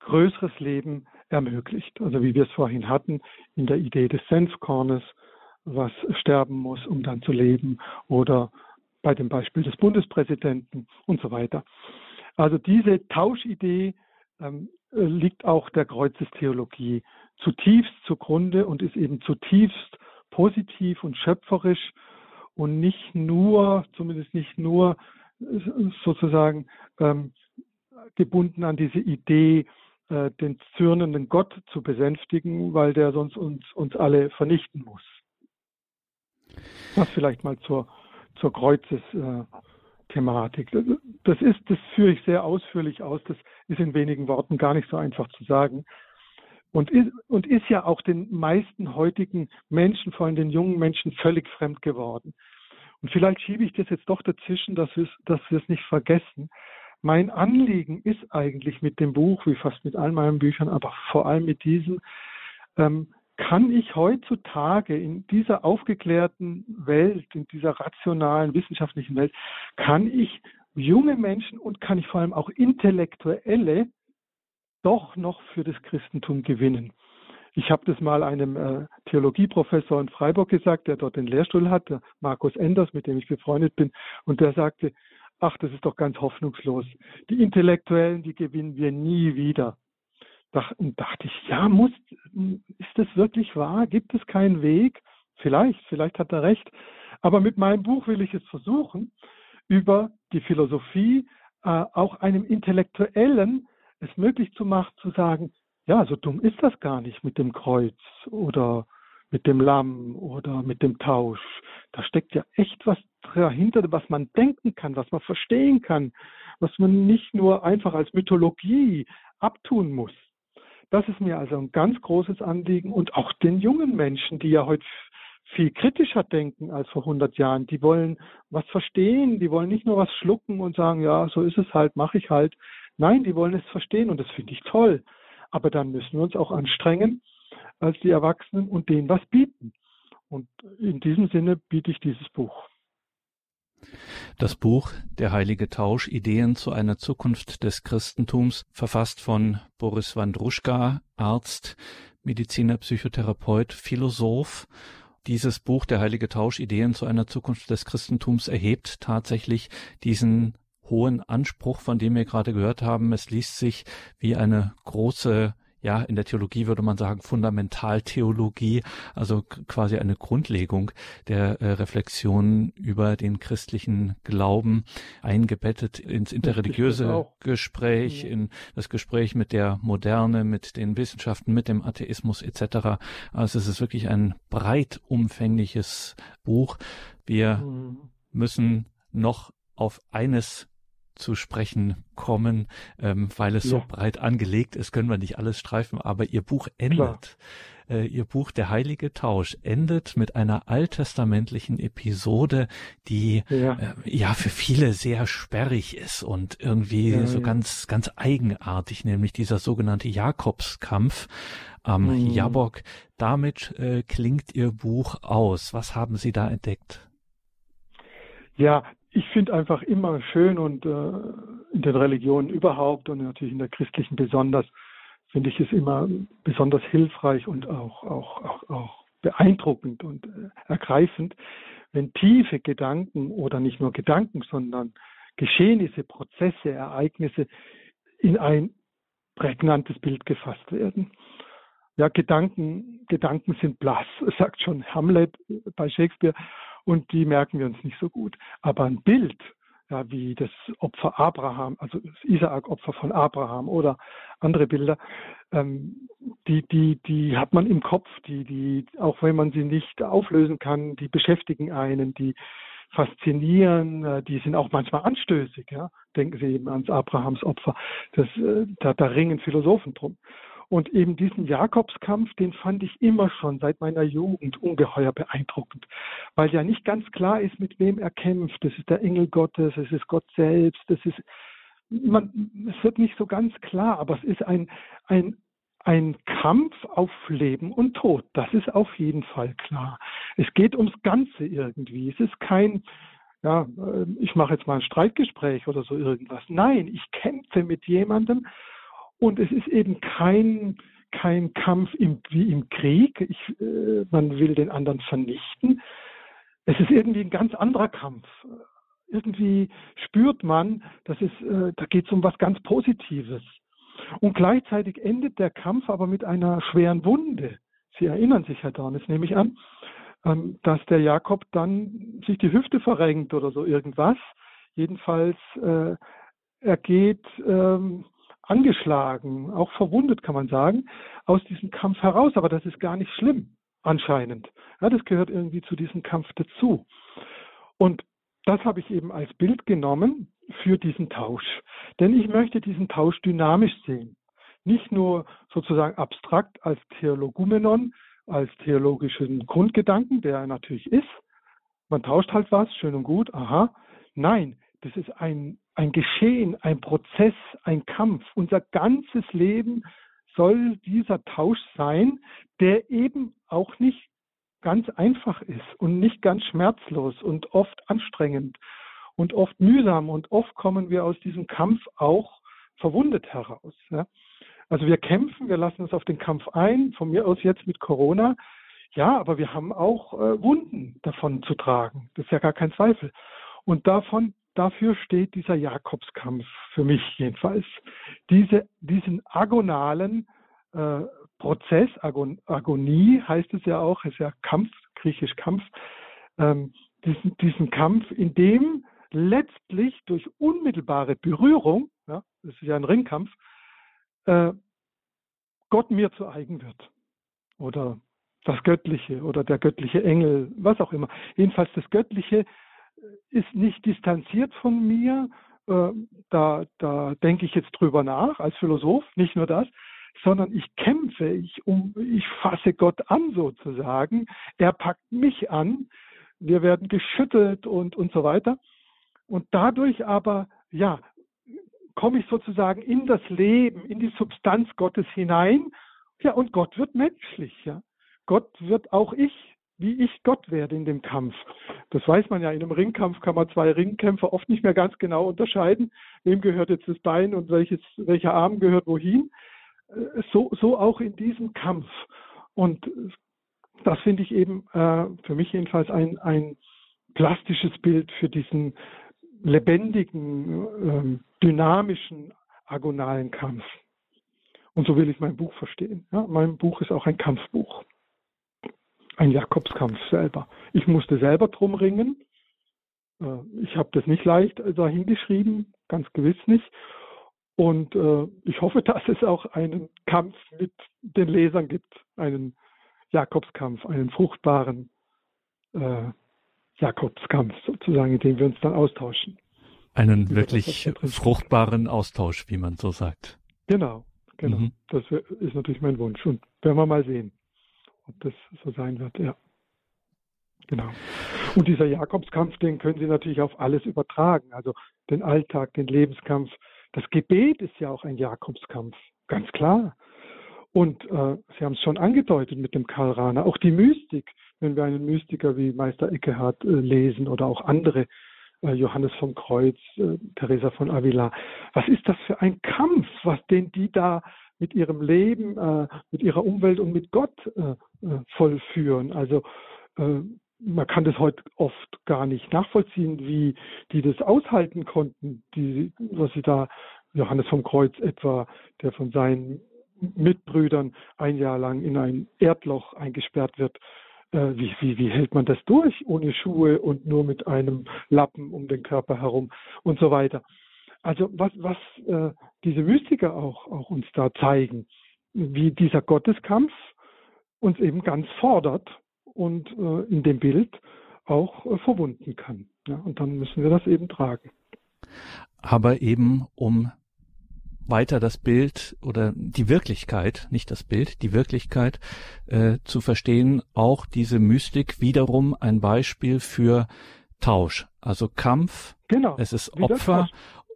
größeres Leben ermöglicht. Also wie wir es vorhin hatten in der Idee des Senfkornes, was sterben muss, um dann zu leben, oder bei dem Beispiel des Bundespräsidenten und so weiter. Also diese Tauschidee ähm, liegt auch der Kreuzestheologie zutiefst zugrunde und ist eben zutiefst positiv und schöpferisch und nicht nur, zumindest nicht nur sozusagen ähm, gebunden an diese Idee, äh, den zürnenden Gott zu besänftigen, weil der sonst uns, uns alle vernichten muss. Das vielleicht mal zur, zur Kreuzes-Thematik. Das ist, das führe ich sehr ausführlich aus. Das ist in wenigen Worten gar nicht so einfach zu sagen. Und ist, und ist ja auch den meisten heutigen Menschen, vor allem den jungen Menschen, völlig fremd geworden. Und vielleicht schiebe ich das jetzt doch dazwischen, dass wir dass wir es nicht vergessen. Mein Anliegen ist eigentlich mit dem Buch, wie fast mit all meinen Büchern, aber vor allem mit diesem, ähm, kann ich heutzutage in dieser aufgeklärten Welt, in dieser rationalen, wissenschaftlichen Welt, kann ich junge Menschen und kann ich vor allem auch Intellektuelle doch noch für das Christentum gewinnen. Ich habe das mal einem äh, Theologieprofessor in Freiburg gesagt, der dort den Lehrstuhl hat, Markus Enders, mit dem ich befreundet bin, und der sagte, ach, das ist doch ganz hoffnungslos. Die Intellektuellen, die gewinnen wir nie wieder. Dachte ich, ja, muss, ist das wirklich wahr? Gibt es keinen Weg? Vielleicht, vielleicht hat er recht. Aber mit meinem Buch will ich es versuchen, über die Philosophie äh, auch einem Intellektuellen es möglich zu machen, zu sagen, ja, so dumm ist das gar nicht mit dem Kreuz oder mit dem Lamm oder mit dem Tausch. Da steckt ja echt was dahinter, was man denken kann, was man verstehen kann, was man nicht nur einfach als Mythologie abtun muss. Das ist mir also ein ganz großes Anliegen und auch den jungen Menschen, die ja heute viel kritischer denken als vor 100 Jahren. Die wollen was verstehen, die wollen nicht nur was schlucken und sagen, ja, so ist es halt, mache ich halt. Nein, die wollen es verstehen und das finde ich toll. Aber dann müssen wir uns auch anstrengen als die Erwachsenen und denen was bieten. Und in diesem Sinne biete ich dieses Buch. Das Buch Der heilige Tausch Ideen zu einer Zukunft des Christentums, verfasst von Boris Wandruschka, Arzt, Mediziner, Psychotherapeut, Philosoph. Dieses Buch Der heilige Tausch Ideen zu einer Zukunft des Christentums erhebt tatsächlich diesen hohen Anspruch, von dem wir gerade gehört haben. Es liest sich wie eine große ja, in der Theologie würde man sagen Fundamentaltheologie, also quasi eine Grundlegung der äh, Reflexion über den christlichen Glauben, eingebettet ins interreligiöse Gespräch, in das Gespräch mit der Moderne, mit den Wissenschaften, mit dem Atheismus etc. Also es ist wirklich ein breit umfängliches Buch. Wir mhm. müssen noch auf eines zu sprechen kommen, ähm, weil es ja. so breit angelegt ist, können wir nicht alles streifen, aber ihr Buch endet. Äh, ihr Buch Der heilige Tausch endet mit einer alttestamentlichen Episode, die ja, äh, ja für viele sehr sperrig ist und irgendwie ja, so ganz, ganz eigenartig, nämlich dieser sogenannte Jakobskampf am mhm. Jabok. Damit äh, klingt Ihr Buch aus. Was haben Sie da entdeckt? Ja, ich finde einfach immer schön und äh, in den Religionen überhaupt und natürlich in der christlichen besonders, finde ich es immer besonders hilfreich und auch, auch, auch, auch beeindruckend und äh, ergreifend, wenn tiefe Gedanken oder nicht nur Gedanken, sondern Geschehnisse, Prozesse, Ereignisse in ein prägnantes Bild gefasst werden. Ja, Gedanken, Gedanken sind blass, (laughs) sagt schon Hamlet bei Shakespeare und die merken wir uns nicht so gut. Aber ein Bild, ja, wie das Opfer Abraham, also das Isaak-Opfer von Abraham oder andere Bilder, ähm, die, die, die hat man im Kopf, die, die, auch wenn man sie nicht auflösen kann, die beschäftigen einen, die faszinieren, äh, die sind auch manchmal anstößig, ja. Denken Sie eben ans Abrahams Opfer. Das, äh, da, da ringen Philosophen drum. Und eben diesen Jakobskampf, den fand ich immer schon seit meiner Jugend ungeheuer beeindruckend, weil ja nicht ganz klar ist, mit wem er kämpft. Das ist der Engel Gottes, es ist Gott selbst, das ist, man, es wird nicht so ganz klar, aber es ist ein, ein, ein Kampf auf Leben und Tod. Das ist auf jeden Fall klar. Es geht ums Ganze irgendwie. Es ist kein, ja, äh, ich mache jetzt mal ein Streitgespräch oder so irgendwas. Nein, ich kämpfe mit jemandem und es ist eben kein, kein Kampf im, wie im Krieg. Ich, äh, man will den anderen vernichten. Es ist irgendwie ein ganz anderer Kampf. Irgendwie spürt man, dass es, äh, da geht es um was ganz Positives. Und gleichzeitig endet der Kampf aber mit einer schweren Wunde. Sie erinnern sich, Herr Dornes, nehme ich an, ähm, dass der Jakob dann sich die Hüfte verrenkt oder so irgendwas. Jedenfalls, äh, er geht ähm, angeschlagen, auch verwundet, kann man sagen, aus diesem Kampf heraus. Aber das ist gar nicht schlimm, anscheinend. Ja, das gehört irgendwie zu diesem Kampf dazu. Und das habe ich eben als Bild genommen für diesen Tausch. Denn ich möchte diesen Tausch dynamisch sehen. Nicht nur sozusagen abstrakt als Theologumenon, als theologischen Grundgedanken, der er natürlich ist. Man tauscht halt was, schön und gut, aha. Nein, das ist ein ein Geschehen, ein Prozess, ein Kampf. Unser ganzes Leben soll dieser Tausch sein, der eben auch nicht ganz einfach ist und nicht ganz schmerzlos und oft anstrengend und oft mühsam und oft kommen wir aus diesem Kampf auch verwundet heraus. Ja. Also wir kämpfen, wir lassen uns auf den Kampf ein, von mir aus jetzt mit Corona. Ja, aber wir haben auch äh, Wunden davon zu tragen. Das ist ja gar kein Zweifel. Und davon dafür steht dieser Jakobskampf, für mich jedenfalls. Diese, diesen agonalen äh, Prozess, Agon, Agonie heißt es ja auch, ist ja Kampf, griechisch Kampf, ähm, diesen, diesen Kampf, in dem letztlich durch unmittelbare Berührung, ja, das ist ja ein Ringkampf, äh, Gott mir zu eigen wird. Oder das Göttliche oder der göttliche Engel, was auch immer. Jedenfalls das Göttliche ist nicht distanziert von mir. Äh, da, da denke ich jetzt drüber nach als Philosoph, nicht nur das, sondern ich kämpfe, ich, um, ich fasse Gott an sozusagen. Er packt mich an, wir werden geschüttelt und, und so weiter. Und dadurch aber, ja, komme ich sozusagen in das Leben, in die Substanz Gottes hinein. Ja, und Gott wird menschlich, ja. Gott wird auch ich, wie ich Gott werde in dem Kampf. Das weiß man ja, in einem Ringkampf kann man zwei Ringkämpfer oft nicht mehr ganz genau unterscheiden, wem gehört jetzt das Bein und welches, welcher Arm gehört wohin. Äh, so, so auch in diesem Kampf. Und das finde ich eben äh, für mich jedenfalls ein, ein plastisches Bild für diesen lebendigen, ähm, dynamischen, agonalen Kampf. Und so will ich mein Buch verstehen. Ja, mein Buch ist auch ein Kampfbuch. Ein Jakobskampf selber. Ich musste selber drum ringen. Äh, ich habe das nicht leicht dahingeschrieben, ganz gewiss nicht. Und äh, ich hoffe, (laughs) dass es auch einen Kampf mit den Lesern gibt, einen Jakobskampf, einen fruchtbaren äh, Jakobskampf sozusagen, in dem wir uns dann austauschen. Einen wirklich fruchtbaren Austausch, wie man so sagt. Genau, genau. Mhm. Das ist natürlich mein Wunsch. Und werden wir mal sehen, ob das so sein wird, ja. Genau. Und dieser Jakobskampf, den können Sie natürlich auf alles übertragen. Also den Alltag, den Lebenskampf. Das Gebet ist ja auch ein Jakobskampf, ganz klar. Und äh, Sie haben es schon angedeutet mit dem Karl Rahner, auch die Mystik, wenn wir einen Mystiker wie Meister Eckehard äh, lesen oder auch andere, äh, Johannes vom Kreuz, äh, Teresa von Avila. Was ist das für ein Kampf, was den die da mit ihrem Leben, äh, mit ihrer Umwelt und mit Gott äh, vollführen? Also man kann das heute oft gar nicht nachvollziehen, wie die das aushalten konnten, die, was sie da, Johannes vom Kreuz etwa, der von seinen Mitbrüdern ein Jahr lang in ein Erdloch eingesperrt wird. Äh, wie, wie, wie hält man das durch ohne Schuhe und nur mit einem Lappen um den Körper herum und so weiter. Also was, was äh, diese Mystiker auch, auch uns da zeigen, wie dieser Gotteskampf uns eben ganz fordert und äh, in dem Bild auch äh, verwunden kann. Ja, und dann müssen wir das eben tragen. Aber eben um weiter das Bild oder die Wirklichkeit, nicht das Bild, die Wirklichkeit äh, zu verstehen, auch diese Mystik wiederum ein Beispiel für Tausch, also Kampf, genau, es ist Opfer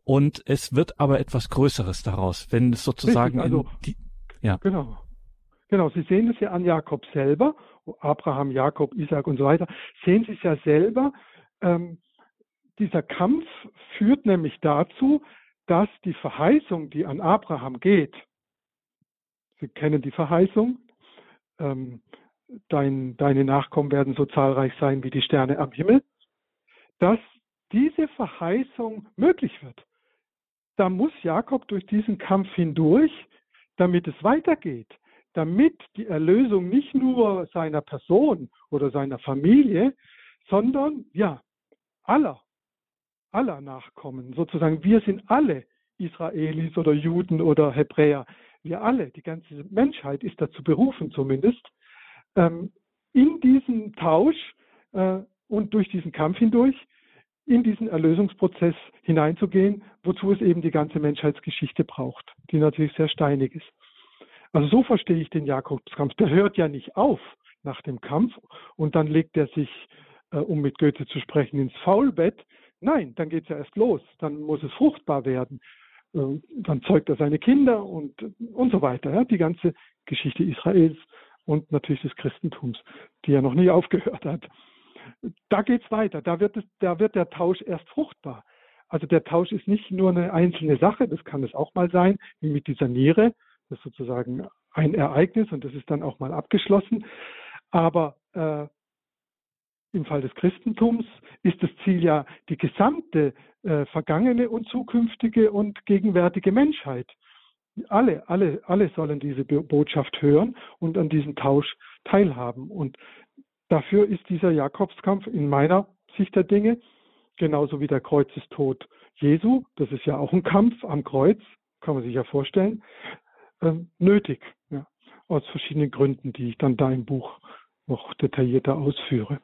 und es wird aber etwas Größeres daraus, wenn es sozusagen also, die, ja. Genau. Genau, Sie sehen es ja an Jakob selber, Abraham, Jakob, Isaac und so weiter, sehen Sie es ja selber. Ähm, dieser Kampf führt nämlich dazu, dass die Verheißung, die an Abraham geht, Sie kennen die Verheißung, ähm, dein, deine Nachkommen werden so zahlreich sein wie die Sterne am Himmel, dass diese Verheißung möglich wird. Da muss Jakob durch diesen Kampf hindurch, damit es weitergeht, damit die Erlösung nicht nur seiner Person oder seiner Familie, sondern ja, aller aller Nachkommen. Sozusagen, wir sind alle Israelis oder Juden oder Hebräer. Wir alle, die ganze Menschheit ist dazu berufen zumindest, ähm, in diesen Tausch äh, und durch diesen Kampf hindurch in diesen Erlösungsprozess hineinzugehen, wozu es eben die ganze Menschheitsgeschichte braucht, die natürlich sehr steinig ist. Also so verstehe ich den Jakobskampf. Der hört ja nicht auf nach dem Kampf und dann legt er sich, äh, um mit Goethe zu sprechen, ins Faulbett, Nein, dann geht es ja erst los. Dann muss es fruchtbar werden. Ähm, dann zeugt er seine Kinder und, und so weiter. Ja? Die ganze Geschichte Israels und natürlich des Christentums, die ja noch nie aufgehört hat. Da geht es weiter. Da wird, es, da wird der Tausch erst fruchtbar. Also der Tausch ist nicht nur eine einzelne Sache, das kann es auch mal sein, wie mit dieser Niere. Das ist sozusagen ein Ereignis und das ist dann auch mal abgeschlossen. Aber äh, im Fall des Christentums ist das Ziel ja die gesamte äh, vergangene und zukünftige und gegenwärtige Menschheit. Alle, alle, alle sollen diese Botschaft hören und an diesem Tausch teilhaben. Und dafür ist dieser Jakobskampf in meiner Sicht der Dinge, genauso wie der Kreuzestod Jesu, das ist ja auch ein Kampf am Kreuz, kann man sich ja vorstellen, äh, nötig. Ja, aus verschiedenen Gründen, die ich dann da im Buch noch detaillierter ausführe.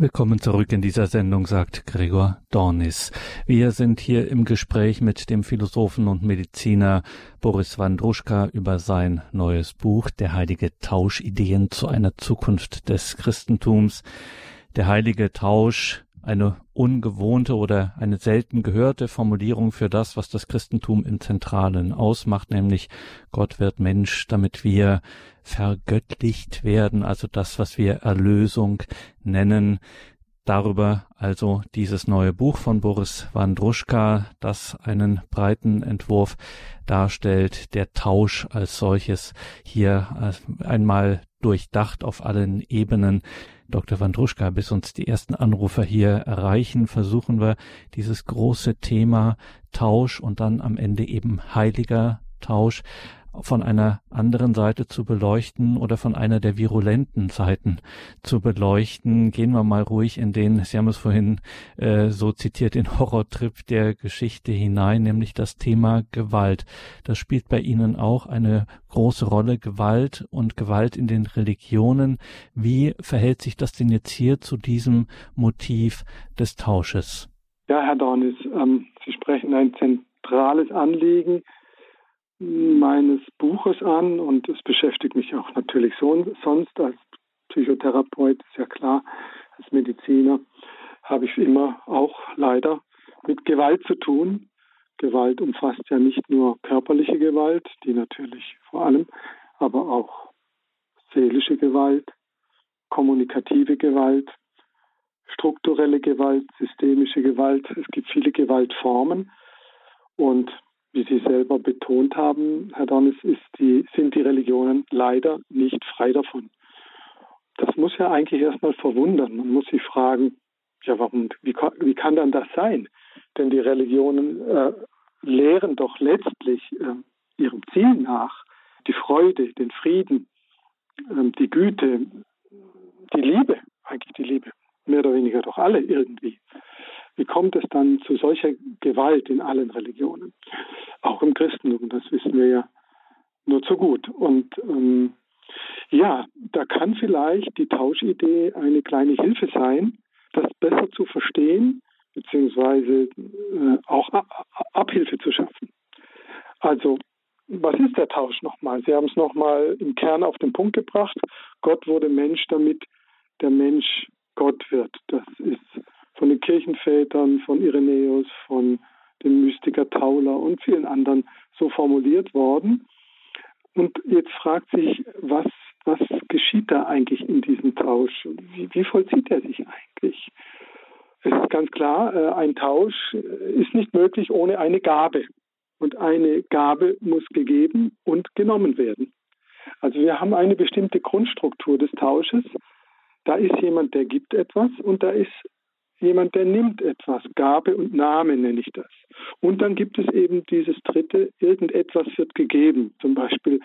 Willkommen zurück in dieser Sendung, sagt Gregor Dornis. Wir sind hier im Gespräch mit dem Philosophen und Mediziner Boris Wandruschka über sein neues Buch Der heilige Tausch Ideen zu einer Zukunft des Christentums. Der heilige Tausch eine ungewohnte oder eine selten gehörte Formulierung für das, was das Christentum im Zentralen ausmacht, nämlich Gott wird Mensch, damit wir vergöttlicht werden, also das, was wir Erlösung nennen. Darüber also dieses neue Buch von Boris Wandruschka, das einen breiten Entwurf darstellt, der Tausch als solches hier einmal durchdacht auf allen Ebenen Dr. Wandruschka, bis uns die ersten Anrufer hier erreichen, versuchen wir dieses große Thema Tausch und dann am Ende eben heiliger Tausch von einer anderen Seite zu beleuchten oder von einer der virulenten Seiten zu beleuchten. Gehen wir mal ruhig in den, Sie haben es vorhin äh, so zitiert, den Horrortrip der Geschichte hinein, nämlich das Thema Gewalt. Das spielt bei Ihnen auch eine große Rolle, Gewalt und Gewalt in den Religionen. Wie verhält sich das denn jetzt hier zu diesem Motiv des Tausches? Ja, Herr Dornis, ähm, Sie sprechen ein zentrales Anliegen meines Buches an und es beschäftigt mich auch natürlich so, sonst als Psychotherapeut, ist ja klar, als Mediziner habe ich immer auch leider mit Gewalt zu tun. Gewalt umfasst ja nicht nur körperliche Gewalt, die natürlich vor allem, aber auch seelische Gewalt, kommunikative Gewalt, strukturelle Gewalt, systemische Gewalt. Es gibt viele Gewaltformen und wie Sie selber betont haben, Herr Dornis, die, sind die Religionen leider nicht frei davon. Das muss ja eigentlich erstmal verwundern. Man muss sich fragen, ja, warum, wie, wie kann dann das sein? Denn die Religionen äh, lehren doch letztlich äh, ihrem Ziel nach die Freude, den Frieden, ähm, die Güte, die Liebe, eigentlich die Liebe, mehr oder weniger doch alle irgendwie. Wie kommt es dann zu solcher Gewalt in allen Religionen? Auch im Christentum, das wissen wir ja nur zu gut. Und ähm, ja, da kann vielleicht die Tauschidee eine kleine Hilfe sein, das besser zu verstehen, beziehungsweise äh, auch Abhilfe zu schaffen. Also, was ist der Tausch nochmal? Sie haben es nochmal im Kern auf den Punkt gebracht. Gott wurde Mensch, damit der Mensch Gott wird. Das ist von den Kirchenvätern, von Irenäus, von dem Mystiker Tauler und vielen anderen so formuliert worden. Und jetzt fragt sich, was, was geschieht da eigentlich in diesem Tausch? Wie, wie vollzieht er sich eigentlich? Es ist ganz klar, äh, ein Tausch ist nicht möglich ohne eine Gabe. Und eine Gabe muss gegeben und genommen werden. Also wir haben eine bestimmte Grundstruktur des Tausches. Da ist jemand, der gibt etwas und da ist jemand, der nimmt etwas. Gabe und Name nenne ich das. Und dann gibt es eben dieses dritte, irgendetwas wird gegeben. Zum Beispiel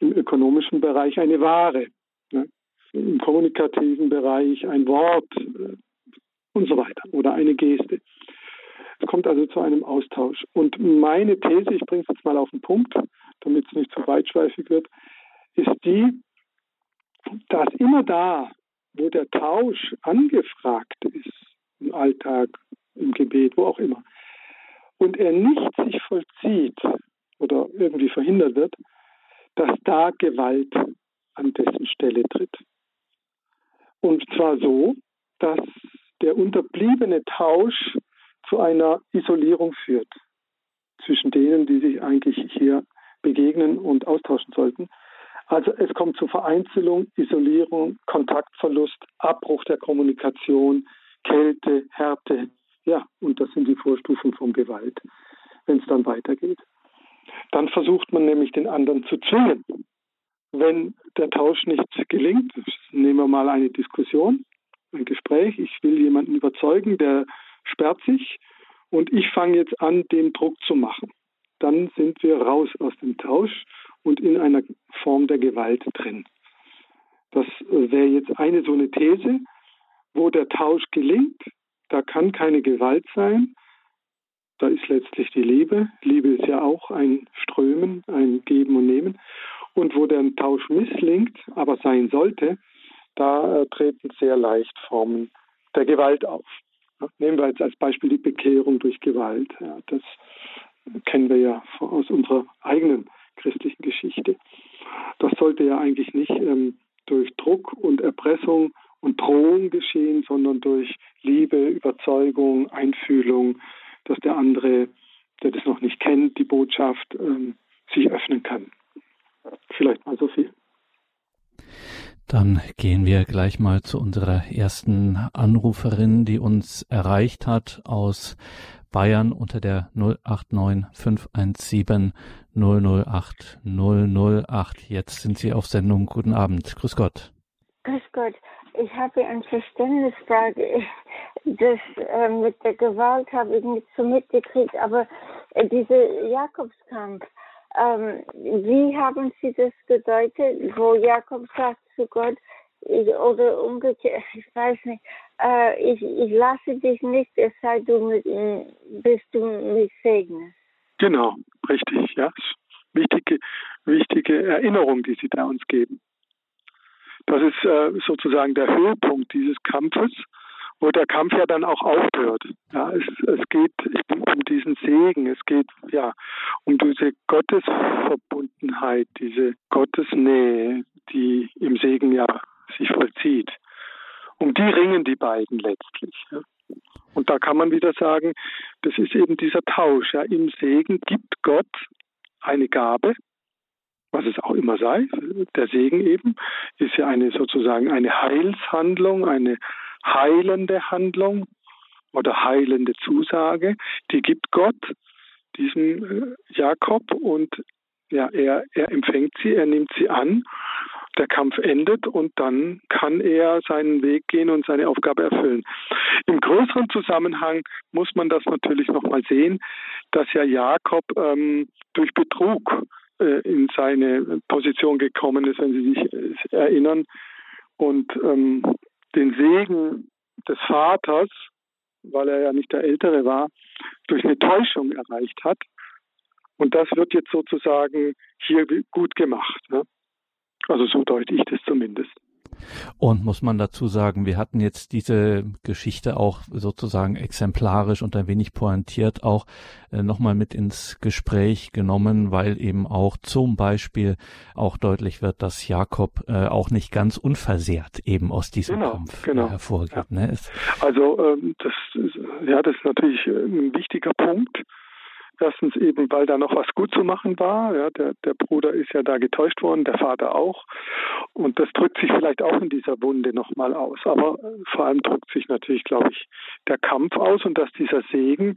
im ökonomischen Bereich eine Ware, ne? im kommunikativen Bereich ein Wort äh, und so weiter oder eine Geste. Es kommt also zu einem Austausch. Und meine These, ich bringe es jetzt mal auf den Punkt, damit es nicht zu weitschweifig wird, ist die, dass immer da, wo der Tausch angefragt ist, im Alltag, im Gebet, wo auch immer, und er nicht sich vollzieht oder irgendwie verhindert wird, dass da Gewalt an dessen Stelle tritt. Und zwar so, dass der unterbliebene Tausch zu einer Isolierung führt zwischen denen, die sich eigentlich hier begegnen und austauschen sollten. Also es kommt zu Vereinzelung, Isolierung, Kontaktverlust, Abbruch der Kommunikation, Kälte, Härte. Ja, und das sind die Vorstufen von Gewalt, wenn es dann weitergeht. Dann versucht man nämlich den anderen zu zwingen. Wenn der Tausch nicht gelingt, nehmen wir mal eine Diskussion, ein Gespräch, ich will jemanden überzeugen, der sperrt sich und ich fange jetzt an, den Druck zu machen. Dann sind wir raus aus dem Tausch und in einer Form der Gewalt drin. Das wäre jetzt eine so eine These, wo der Tausch gelingt, da kann keine Gewalt sein, da ist letztlich die Liebe. Liebe ist ja auch ein Strömen, ein Geben und Nehmen. Und wo der Tausch misslingt, aber sein sollte, da äh, treten sehr leicht Formen der Gewalt auf. Nehmen wir jetzt als Beispiel die Bekehrung durch Gewalt. Ja, das kennen wir ja aus unserer eigenen christlichen Geschichte. Das sollte ja eigentlich nicht ähm, durch Druck und Erpressung und Drohung geschehen, sondern durch Liebe, Überzeugung, Einfühlung, dass der andere, der das noch nicht kennt, die Botschaft ähm, sich öffnen kann. Vielleicht mal so viel. Dann gehen wir gleich mal zu unserer ersten Anruferin, die uns erreicht hat aus Bayern unter der 089 517 008 008. Jetzt sind Sie auf Sendung. Guten Abend. Grüß Gott. Grüß Gott. Ich habe eine Verständnisfrage. (laughs) Das äh, mit der Gewalt habe ich nicht so mitgekriegt, aber äh, dieser Jakobskampf, ähm, wie haben Sie das gedeutet, wo Jakob sagt zu Gott, ich, oder umgekehrt, (laughs) ich weiß nicht, äh, ich, ich lasse dich nicht, es sei du mit, bis du mich segnest. Genau, richtig, ja. Wichtige, wichtige Erinnerung, die Sie da uns geben. Das ist äh, sozusagen der Höhepunkt dieses Kampfes wo der Kampf ja dann auch aufhört. Ja, es, es geht um diesen Segen, es geht ja um diese Gottesverbundenheit, diese Gottesnähe, die im Segen ja sich vollzieht. Um die ringen die beiden letztlich. Ja. Und da kann man wieder sagen, das ist eben dieser Tausch. Ja. Im Segen gibt Gott eine Gabe, was es auch immer sei. Der Segen eben ist ja eine sozusagen eine Heilshandlung, eine heilende Handlung oder heilende Zusage, die gibt Gott diesem äh, Jakob und ja, er, er empfängt sie, er nimmt sie an, der Kampf endet und dann kann er seinen Weg gehen und seine Aufgabe erfüllen. Im größeren Zusammenhang muss man das natürlich nochmal sehen, dass ja Jakob ähm, durch Betrug in seine Position gekommen ist, wenn Sie sich äh, erinnern, und ähm, den Segen des Vaters, weil er ja nicht der Ältere war, durch eine Täuschung erreicht hat. Und das wird jetzt sozusagen hier gut gemacht. Ne? Also so deute ich das zumindest. Und muss man dazu sagen, wir hatten jetzt diese Geschichte auch sozusagen exemplarisch und ein wenig pointiert auch äh, nochmal mit ins Gespräch genommen, weil eben auch zum Beispiel auch deutlich wird, dass Jakob äh, auch nicht ganz unversehrt eben aus diesem genau, Kampf äh, genau. hervorgeht. Ja. Ne? Also ähm, das, ja, das ist natürlich äh, ein wichtiger Punkt. Erstens eben, weil da noch was gut zu machen war. Ja, der, der Bruder ist ja da getäuscht worden, der Vater auch. Und das drückt sich vielleicht auch in dieser Wunde nochmal aus. Aber äh, vor allem drückt sich natürlich, glaube ich, der Kampf aus und dass dieser Segen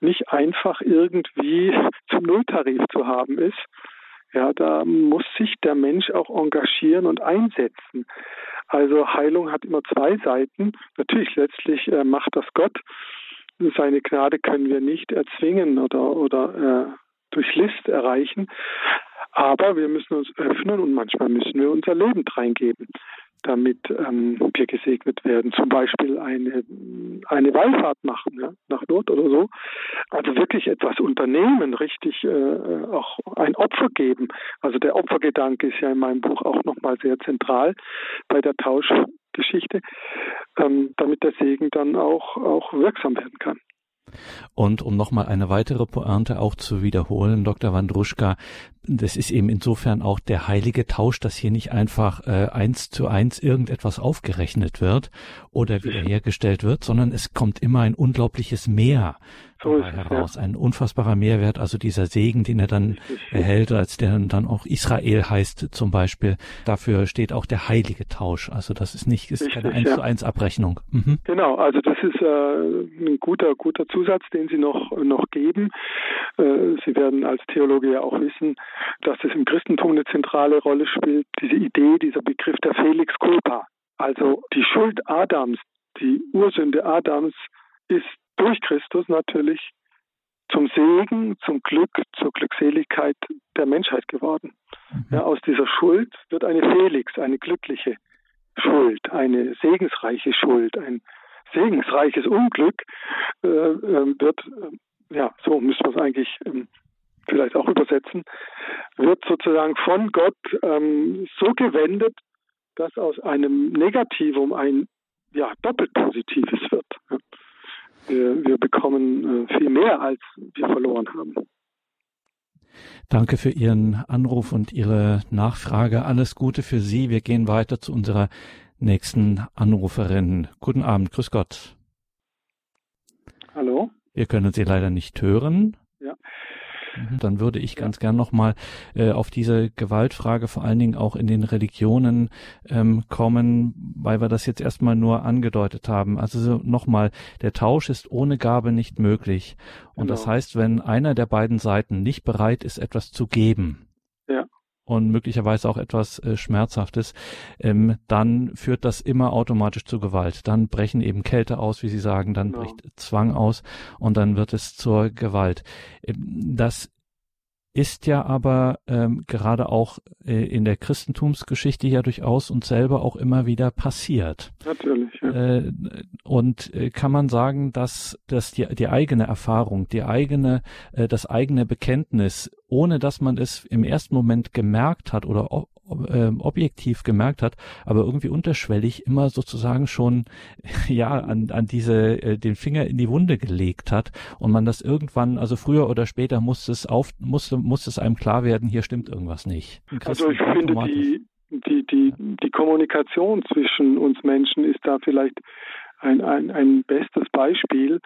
nicht einfach irgendwie zum Nulltarif zu haben ist. Ja, da muss sich der Mensch auch engagieren und einsetzen. Also Heilung hat immer zwei Seiten. Natürlich letztlich äh, macht das Gott seine Gnade können wir nicht erzwingen oder, oder äh, durch List erreichen. Aber wir müssen uns öffnen und manchmal müssen wir unser Leben reingeben, damit ähm, wir gesegnet werden. Zum Beispiel eine, eine Wallfahrt machen, ja, nach Nord oder so. Also wirklich etwas unternehmen, richtig äh, auch ein Opfer geben. Also der Opfergedanke ist ja in meinem Buch auch nochmal sehr zentral bei der Tausch, Geschichte, ähm, damit der Segen dann auch, auch wirksam werden kann. Und um nochmal eine weitere Pointe auch zu wiederholen, Dr. Wandruschka, das ist eben insofern auch der heilige Tausch, dass hier nicht einfach äh, eins zu eins irgendetwas aufgerechnet wird oder wiederhergestellt wird, sondern es kommt immer ein unglaubliches Mehr so ist, heraus. Ja. Ein unfassbarer Mehrwert, also dieser Segen, den er dann erhält, als der dann auch Israel heißt zum Beispiel. Dafür steht auch der heilige Tausch. Also das ist nicht, ist Richtig, keine eins ja. zu eins Abrechnung. Mhm. Genau, also das ist äh, ein guter, guter Zusatz, den Sie noch, noch geben. Äh, Sie werden als Theologe ja auch wissen, dass es im Christentum eine zentrale Rolle spielt, diese Idee, dieser Begriff der Felix culpa. Also die Schuld Adams, die Ursünde Adams ist durch Christus natürlich zum Segen, zum Glück, zur Glückseligkeit der Menschheit geworden. Mhm. Ja, aus dieser Schuld wird eine Felix, eine glückliche Schuld, eine segensreiche Schuld, ein segensreiches Unglück äh, äh, wird, äh, ja, so müssen wir es eigentlich ähm, vielleicht auch übersetzen, wird sozusagen von Gott ähm, so gewendet, dass aus einem Negativum ein ja, doppelt positives wird. Wir, wir bekommen äh, viel mehr, als wir verloren haben. Danke für Ihren Anruf und Ihre Nachfrage. Alles Gute für Sie. Wir gehen weiter zu unserer nächsten Anruferin. Guten Abend, grüß Gott. Hallo. Wir können Sie leider nicht hören. Mhm. Dann würde ich ganz gern nochmal äh, auf diese Gewaltfrage vor allen Dingen auch in den Religionen ähm, kommen, weil wir das jetzt erstmal nur angedeutet haben. Also so, nochmal, der Tausch ist ohne Gabe nicht möglich. Und genau. das heißt, wenn einer der beiden Seiten nicht bereit ist, etwas zu geben, und möglicherweise auch etwas äh, Schmerzhaftes, ähm, dann führt das immer automatisch zu Gewalt. Dann brechen eben Kälte aus, wie Sie sagen, dann genau. bricht Zwang aus und dann wird es zur Gewalt. Ähm, das ist ja aber ähm, gerade auch äh, in der Christentumsgeschichte ja durchaus und selber auch immer wieder passiert. Natürlich. Ja. Äh, und äh, kann man sagen, dass, dass die, die eigene Erfahrung, die eigene, äh, das eigene Bekenntnis, ohne dass man es im ersten Moment gemerkt hat oder objektiv gemerkt hat, aber irgendwie unterschwellig immer sozusagen schon (laughs) ja an, an diese äh, den Finger in die Wunde gelegt hat und man das irgendwann, also früher oder später musste es auf musste musste es einem klar werden, hier stimmt irgendwas nicht. Also ich finde die die die die Kommunikation zwischen uns Menschen ist da vielleicht ein ein, ein bestes Beispiel,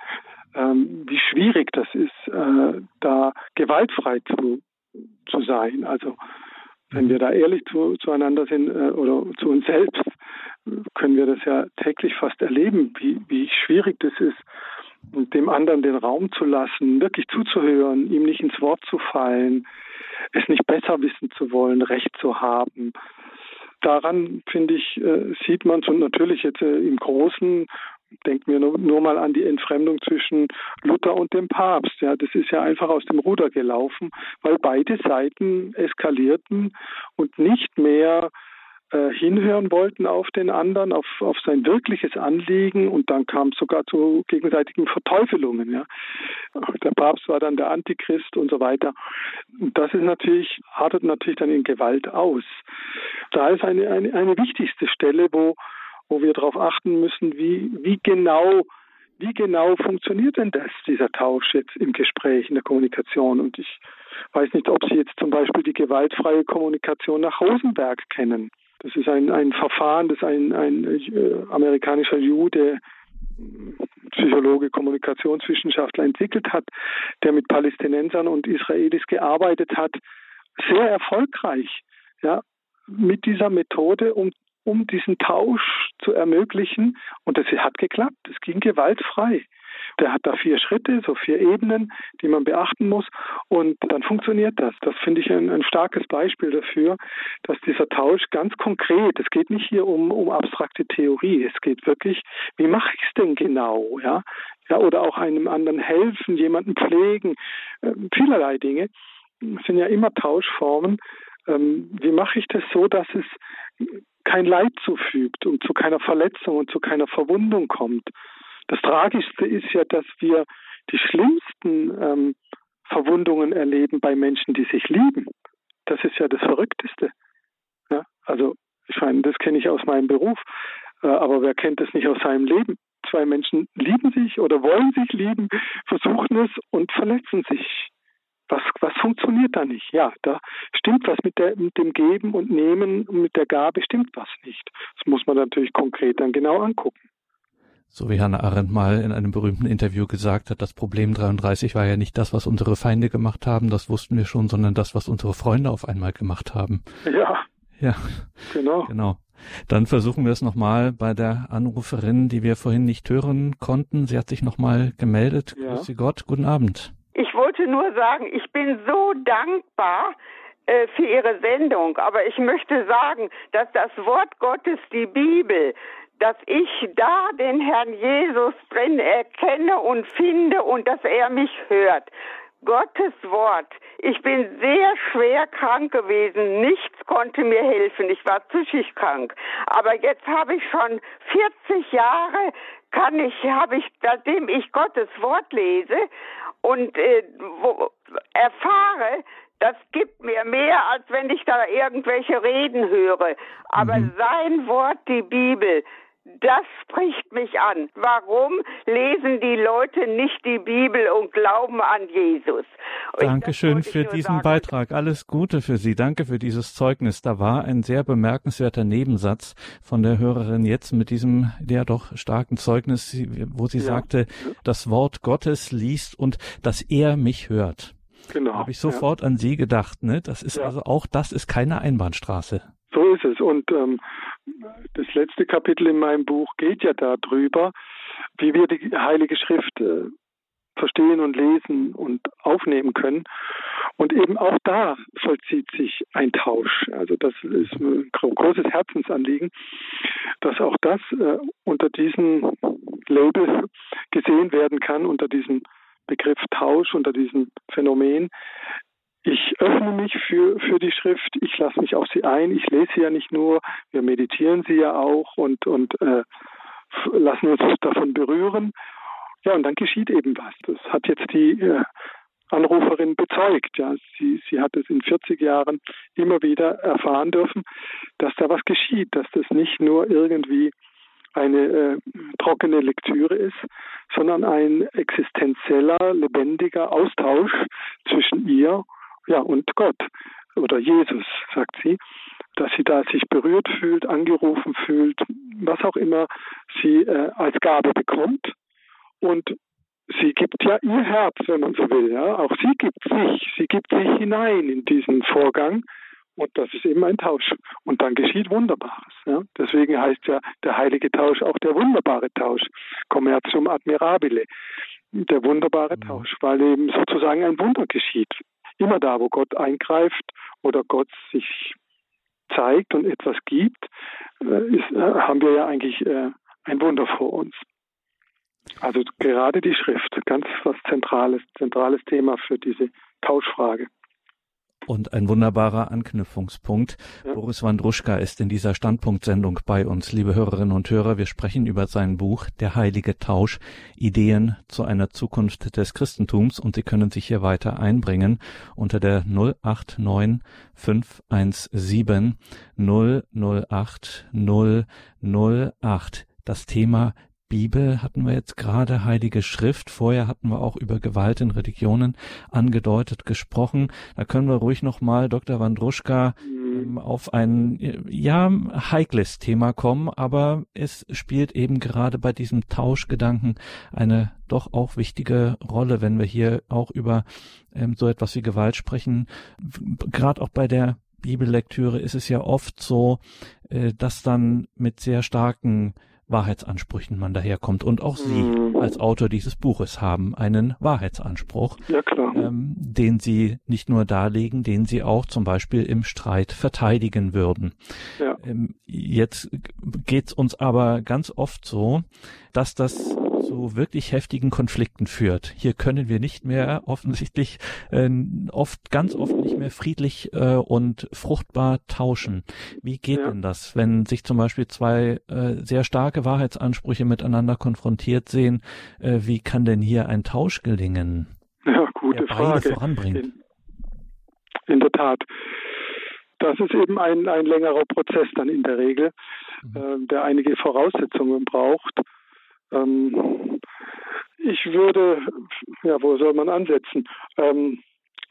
ähm, wie schwierig das ist, äh, da gewaltfrei zu zu sein. Also wenn wir da ehrlich zu, zueinander sind äh, oder zu uns selbst, können wir das ja täglich fast erleben, wie, wie schwierig das ist, dem anderen den Raum zu lassen, wirklich zuzuhören, ihm nicht ins Wort zu fallen, es nicht besser wissen zu wollen, Recht zu haben. Daran, finde ich, äh, sieht man es und natürlich jetzt äh, im Großen denken wir nur, nur, mal an die Entfremdung zwischen Luther und dem Papst. Ja, das ist ja einfach aus dem Ruder gelaufen, weil beide Seiten eskalierten und nicht mehr äh, hinhören wollten auf den anderen, auf, auf sein wirkliches Anliegen und dann kam es sogar zu gegenseitigen Verteufelungen. Ja. Der Papst war dann der Antichrist und so weiter. Das ist natürlich, artet natürlich dann in Gewalt aus. Da ist eine, eine, eine wichtigste Stelle, wo, wo wir darauf achten müssen, wie, wie genau wie genau funktioniert denn das, dieser Tausch jetzt im Gespräch, in der Kommunikation? Und ich weiß nicht, ob Sie jetzt zum Beispiel die gewaltfreie Kommunikation nach Rosenberg kennen. Das ist ein, ein Verfahren, das ein, ein äh, amerikanischer Jude, Psychologe, Kommunikationswissenschaftler entwickelt hat, der mit Palästinensern und Israelis gearbeitet hat, sehr erfolgreich, ja, mit dieser Methode, um, um diesen Tausch zu ermöglichen. Und das hat geklappt. Es ging gewaltfrei. Der hat da vier Schritte, so vier Ebenen, die man beachten muss. Und dann funktioniert das. Das finde ich ein, ein starkes Beispiel dafür, dass dieser Tausch ganz konkret, es geht nicht hier um, um abstrakte Theorie, es geht wirklich, wie mache ich es denn genau, ja? Ja, oder auch einem anderen helfen, jemanden pflegen, äh, vielerlei Dinge. Das sind ja immer Tauschformen. Ähm, wie mache ich das so, dass es kein Leid zufügt und zu keiner Verletzung und zu keiner Verwundung kommt? Das Tragischste ist ja, dass wir die schlimmsten ähm, Verwundungen erleben bei Menschen, die sich lieben. Das ist ja das Verrückteste. Ja? Also ich meine, das kenne ich aus meinem Beruf, äh, aber wer kennt das nicht aus seinem Leben? Zwei Menschen lieben sich oder wollen sich lieben, versuchen es und verletzen sich. Was, was funktioniert da nicht? Ja, da stimmt was mit, der, mit dem Geben und Nehmen und mit der Gabe stimmt was nicht. Das muss man natürlich konkret dann genau angucken. So wie Hannah Arendt mal in einem berühmten Interview gesagt hat, das Problem 33 war ja nicht das, was unsere Feinde gemacht haben, das wussten wir schon, sondern das, was unsere Freunde auf einmal gemacht haben. Ja. Ja. Genau. Genau. Dann versuchen wir es nochmal bei der Anruferin, die wir vorhin nicht hören konnten. Sie hat sich nochmal gemeldet. Ja. Grüß Sie Gott, guten Abend. Ich wollte nur sagen, ich bin so dankbar, äh, für Ihre Sendung, aber ich möchte sagen, dass das Wort Gottes, die Bibel, dass ich da den Herrn Jesus drin erkenne und finde und dass er mich hört. Gottes Wort. Ich bin sehr schwer krank gewesen. Nichts konnte mir helfen. Ich war psychisch krank. Aber jetzt habe ich schon 40 Jahre kann ich, habe ich, seitdem ich Gottes Wort lese und äh, wo, erfahre, das gibt mir mehr, als wenn ich da irgendwelche Reden höre. Aber mhm. sein Wort, die Bibel, das spricht mich an. Warum lesen die Leute nicht die Bibel und glauben an Jesus? Und Dankeschön für diesen sagen. Beitrag. Alles Gute für Sie. Danke für dieses Zeugnis. Da war ein sehr bemerkenswerter Nebensatz von der Hörerin jetzt mit diesem ja doch starken Zeugnis, wo sie ja. sagte, das Wort Gottes liest und dass er mich hört. Genau. Habe ich sofort ja. an Sie gedacht. Ne? Das ist ja. also auch das ist keine Einbahnstraße. So ist es. Und ähm, das letzte Kapitel in meinem Buch geht ja darüber, wie wir die Heilige Schrift äh, verstehen und lesen und aufnehmen können. Und eben auch da vollzieht sich ein Tausch. Also das ist ein großes Herzensanliegen, dass auch das äh, unter diesem Label gesehen werden kann, unter diesem Begriff Tausch, unter diesem Phänomen, ich öffne mich für, für die Schrift, ich lasse mich auf sie ein, ich lese sie ja nicht nur, wir meditieren sie ja auch und, und äh, lassen uns davon berühren. Ja, und dann geschieht eben was. Das hat jetzt die äh, Anruferin bezeugt. Ja, sie, sie hat es in 40 Jahren immer wieder erfahren dürfen, dass da was geschieht, dass das nicht nur irgendwie eine äh, trockene Lektüre ist, sondern ein existenzieller, lebendiger Austausch zwischen ihr ja, und Gott oder Jesus, sagt sie, dass sie da sich berührt fühlt, angerufen fühlt, was auch immer sie äh, als Gabe bekommt. Und sie gibt ja ihr Herz, wenn man so will. Ja? Auch sie gibt sich, sie gibt sich hinein in diesen Vorgang. Und das ist eben ein Tausch. Und dann geschieht Wunderbares. Ja? Deswegen heißt ja der heilige Tausch auch der wunderbare Tausch. Commercium admirabile. Der wunderbare mhm. Tausch, weil eben sozusagen ein Wunder geschieht. Immer da, wo Gott eingreift oder Gott sich zeigt und etwas gibt, äh, ist, äh, haben wir ja eigentlich äh, ein Wunder vor uns. Also gerade die Schrift, ganz was zentrales, zentrales Thema für diese Tauschfrage. Und ein wunderbarer Anknüpfungspunkt. Ja. Boris Wandruschka ist in dieser Standpunktsendung bei uns, liebe Hörerinnen und Hörer. Wir sprechen über sein Buch Der heilige Tausch, Ideen zu einer Zukunft des Christentums. Und Sie können sich hier weiter einbringen unter der 089 517 008 008. Das Thema Bibel hatten wir jetzt gerade, Heilige Schrift. Vorher hatten wir auch über Gewalt in Religionen angedeutet gesprochen. Da können wir ruhig nochmal, Dr. Wandruschka, mhm. Ähm, auf ein, ja, heikles Thema kommen, aber es spielt eben gerade bei diesem Tauschgedanken eine doch auch wichtige Rolle, wenn wir hier auch über ähm, so etwas wie Gewalt sprechen. Gerade auch bei der Bibellektüre ist es ja oft so, äh, dass dann mit sehr starken Wahrheitsansprüchen man daherkommt. Und auch Sie mhm. als Autor dieses Buches haben einen Wahrheitsanspruch, ja, ähm, den Sie nicht nur darlegen, den Sie auch zum Beispiel im Streit verteidigen würden. Ja. Ähm, jetzt geht's uns aber ganz oft so, dass das zu wirklich heftigen Konflikten führt. Hier können wir nicht mehr offensichtlich äh, oft, ganz oft nicht mehr friedlich äh, und fruchtbar tauschen. Wie geht ja. denn das, wenn sich zum Beispiel zwei äh, sehr starke Wahrheitsansprüche miteinander konfrontiert sehen? Äh, wie kann denn hier ein Tausch gelingen? Ja, gute der Frage. Voranbringt? In, in der Tat das ist eben ein, ein längerer Prozess dann in der Regel, mhm. äh, der einige Voraussetzungen braucht. Ähm, ich würde, ja, wo soll man ansetzen? Ähm,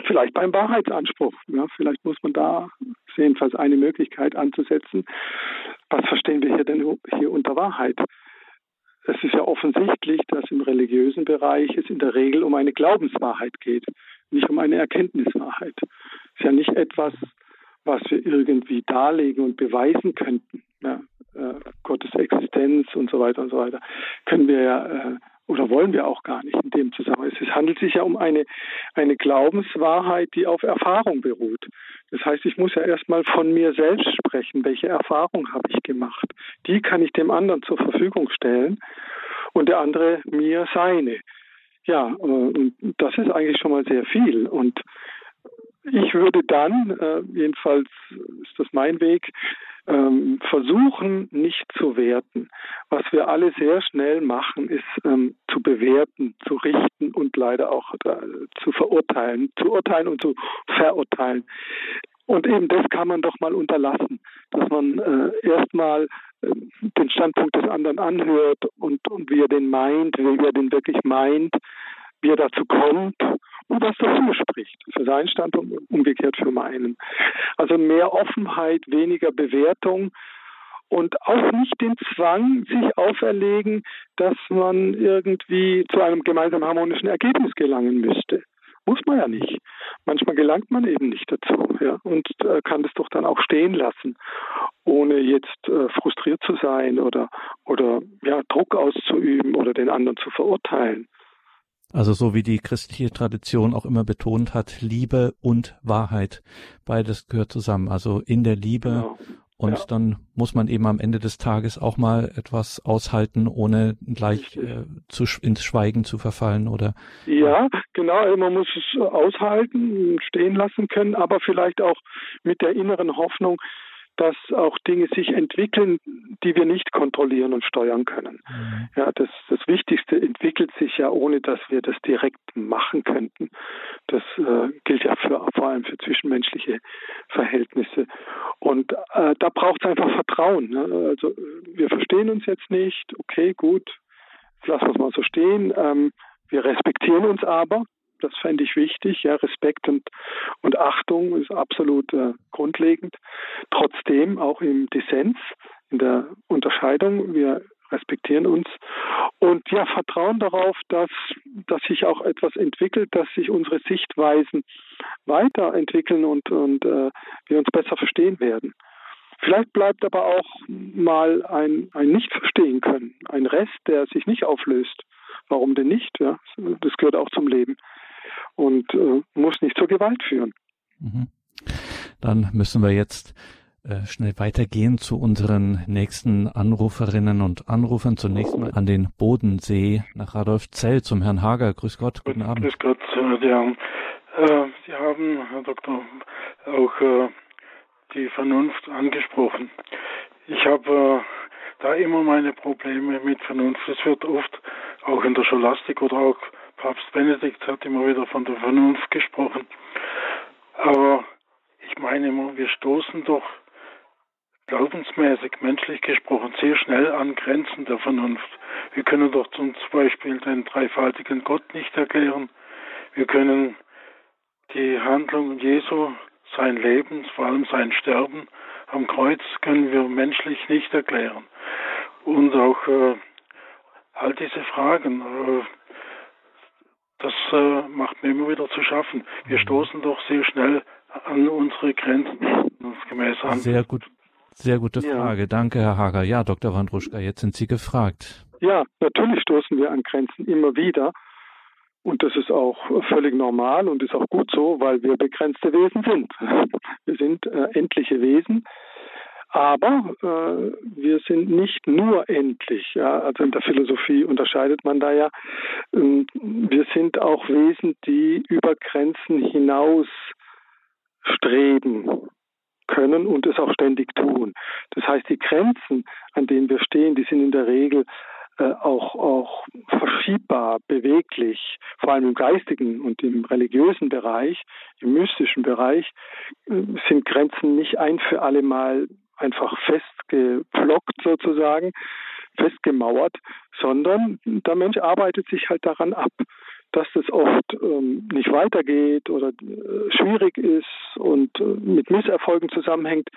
vielleicht beim Wahrheitsanspruch. Ja, vielleicht muss man da jedenfalls eine Möglichkeit anzusetzen. Was verstehen wir hier denn hier unter Wahrheit? Es ist ja offensichtlich, dass im religiösen Bereich es in der Regel um eine Glaubenswahrheit geht, nicht um eine Erkenntniswahrheit. Es ist ja nicht etwas, was wir irgendwie darlegen und beweisen könnten. Ja, äh, Gottes Existenz und so weiter und so weiter, können wir ja äh, oder wollen wir auch gar nicht in dem Zusammenhang. Es handelt sich ja um eine, eine Glaubenswahrheit, die auf Erfahrung beruht. Das heißt, ich muss ja erstmal von mir selbst sprechen. Welche Erfahrung habe ich gemacht? Die kann ich dem anderen zur Verfügung stellen und der andere mir seine. Ja, äh, und das ist eigentlich schon mal sehr viel. Und ich würde dann, äh, jedenfalls ist das mein Weg, ähm, versuchen nicht zu werten. Was wir alle sehr schnell machen, ist ähm, zu bewerten, zu richten und leider auch äh, zu verurteilen, zu urteilen und zu verurteilen. Und eben das kann man doch mal unterlassen, dass man äh, erstmal äh, den Standpunkt des anderen anhört und, und wie er den meint, wie er den wirklich meint, wie er dazu kommt und was dafür spricht. Für seinen Standpunkt umgekehrt für meinen. Also mehr Offenheit, weniger Bewertung und auch nicht den Zwang sich auferlegen, dass man irgendwie zu einem gemeinsamen harmonischen Ergebnis gelangen müsste. Muss man ja nicht. Manchmal gelangt man eben nicht dazu ja, und äh, kann das doch dann auch stehen lassen, ohne jetzt äh, frustriert zu sein oder, oder ja, Druck auszuüben oder den anderen zu verurteilen. Also so wie die christliche Tradition auch immer betont hat, Liebe und Wahrheit, beides gehört zusammen. Also in der Liebe genau. und ja. dann muss man eben am Ende des Tages auch mal etwas aushalten, ohne gleich äh, zu, ins Schweigen zu verfallen oder. Ja, genau. Man muss es aushalten, stehen lassen können, aber vielleicht auch mit der inneren Hoffnung, dass auch Dinge sich entwickeln, die wir nicht kontrollieren und steuern können. Mhm. Ja, das, das Wichtigste entwickelt sich ja, ohne dass wir das direkt machen könnten. Das äh, gilt ja für, vor allem für zwischenmenschliche Verhältnisse. Und äh, da braucht es einfach Vertrauen. Ne? Also wir verstehen uns jetzt nicht, okay, gut, lassen wir es mal so stehen. Ähm, wir respektieren uns aber, das fände ich wichtig. Ja, Respekt und, und Achtung ist absolut äh, grundlegend. Trotzdem auch im Dissens, in der Unterscheidung, wir respektieren uns und ja, vertrauen darauf, dass, dass sich auch etwas entwickelt, dass sich unsere Sichtweisen weiterentwickeln und, und äh, wir uns besser verstehen werden. Vielleicht bleibt aber auch mal ein, ein Nicht-Verstehen können, ein Rest, der sich nicht auflöst. Warum denn nicht? Ja? Das gehört auch zum Leben und äh, muss nicht zur Gewalt führen. Mhm. Dann müssen wir jetzt äh, schnell weitergehen zu unseren nächsten Anruferinnen und Anrufern. Zunächst mal an den Bodensee nach Radolfzell zum Herrn Hager. Grüß Gott, guten Abend. Grüß Gott, ja. Äh, Sie haben, Herr Doktor, auch äh, die Vernunft angesprochen. Ich habe äh, da immer meine Probleme mit Vernunft. Es wird oft auch in der Scholastik oder auch Papst Benedikt hat immer wieder von der Vernunft gesprochen. Aber ich meine immer, wir stoßen doch glaubensmäßig, menschlich gesprochen, sehr schnell an Grenzen der Vernunft. Wir können doch zum Beispiel den dreifaltigen Gott nicht erklären. Wir können die Handlung Jesu, sein Leben, vor allem sein Sterben am Kreuz, können wir menschlich nicht erklären. Und auch äh, all diese Fragen, äh, das äh, macht mir immer wieder zu schaffen. Wir mhm. stoßen doch sehr schnell an unsere Grenzen gemäß an. Sehr gut, sehr gute Frage. Ja. Danke, Herr Hager. Ja, Dr. Wandruschka, jetzt sind Sie gefragt. Ja, natürlich stoßen wir an Grenzen immer wieder. Und das ist auch völlig normal und ist auch gut so, weil wir begrenzte Wesen sind. (laughs) Wir sind äh, endliche Wesen. Aber äh, wir sind nicht nur endlich. Ja? Also in der Philosophie unterscheidet man da ja. Ähm, wir sind auch Wesen, die über Grenzen hinaus streben können und es auch ständig tun. Das heißt, die Grenzen, an denen wir stehen, die sind in der Regel äh, auch, auch verschiebbar, beweglich, vor allem im geistigen und im religiösen Bereich, im mystischen Bereich, äh, sind Grenzen nicht ein für alle Mal einfach festgeblockt sozusagen, festgemauert, sondern der Mensch arbeitet sich halt daran ab dass das oft ähm, nicht weitergeht oder äh, schwierig ist und äh, mit Misserfolgen zusammenhängt,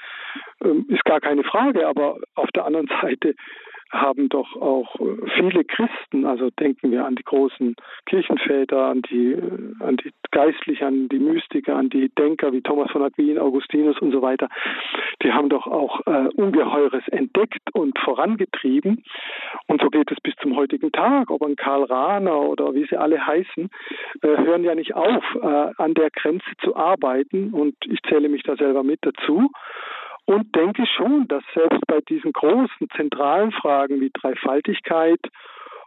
ähm, ist gar keine Frage. Aber auf der anderen (laughs) Seite haben doch auch äh, viele Christen, also denken wir an die großen Kirchenväter, an die, äh, an die Geistlichen, an die Mystiker, an die Denker wie Thomas von Aquin, Augustinus und so weiter, die haben doch auch äh, Ungeheures entdeckt und vorangetrieben. Und so geht es bis zum heutigen Tag. Ob ein Karl Rahner oder wie sie alle heißen, äh, hören ja nicht auf, äh, an der Grenze zu arbeiten. Und ich zähle mich da selber mit dazu und denke schon, dass selbst bei diesen großen zentralen Fragen wie Dreifaltigkeit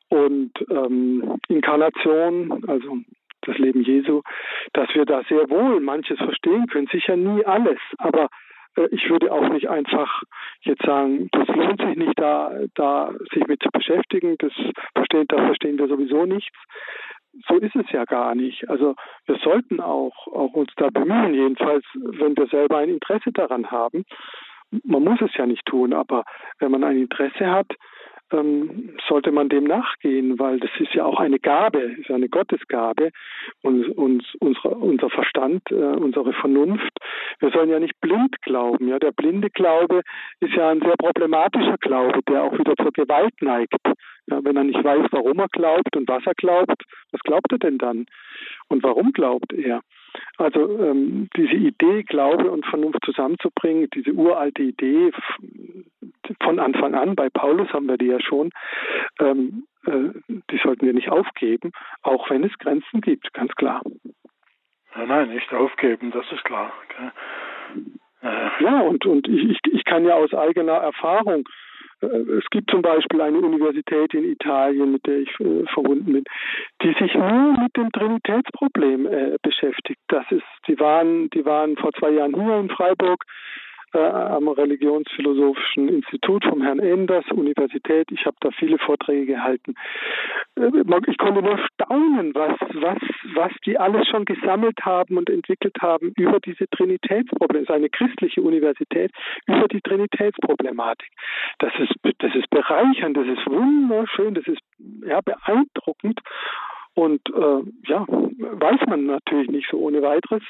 und ähm, Inkarnation, also das Leben Jesu, dass wir da sehr wohl manches verstehen können. Sicher nie alles, aber äh, ich würde auch nicht einfach jetzt sagen, das lohnt sich nicht, da, da sich mit zu beschäftigen, das verstehen, da verstehen wir sowieso nichts so ist es ja gar nicht. Also wir sollten auch, auch uns da bemühen, jedenfalls, wenn wir selber ein Interesse daran haben. Man muss es ja nicht tun, aber wenn man ein Interesse hat, ähm, sollte man dem nachgehen, weil das ist ja auch eine Gabe, ist eine Gottesgabe und uns, unsere, unser Verstand, äh, unsere Vernunft. Wir sollen ja nicht blind glauben. Ja, der blinde Glaube ist ja ein sehr problematischer Glaube, der auch wieder zur Gewalt neigt. Ja, wenn er nicht weiß, warum er glaubt und was er glaubt, was glaubt er denn dann? Und warum glaubt er? Also ähm, diese Idee, Glaube und Vernunft zusammenzubringen, diese uralte Idee von Anfang an, bei Paulus haben wir die ja schon, ähm, äh, die sollten wir nicht aufgeben, auch wenn es Grenzen gibt, ganz klar. Nein, nein, nicht aufgeben, das ist klar. Äh. Ja, und, und ich, ich kann ja aus eigener Erfahrung es gibt zum Beispiel eine Universität in Italien, mit der ich äh, verbunden bin, die sich nur mit dem Trinitätsproblem äh, beschäftigt. Das ist, die waren, die waren vor zwei Jahren hier in Freiburg äh, am Religionsphilosophischen Institut vom Herrn Enders, Universität. Ich habe da viele Vorträge gehalten. Äh, ich konnte nur staunen, was, was, was die alles schon gesammelt haben und entwickelt haben über diese Trinitätsprobleme. Es ist eine christliche Universität über die Trinitätsproblematik. Das ist, das ist bereichernd, das ist wunderschön, das ist ja, beeindruckend. Und äh, ja, weiß man natürlich nicht so ohne weiteres,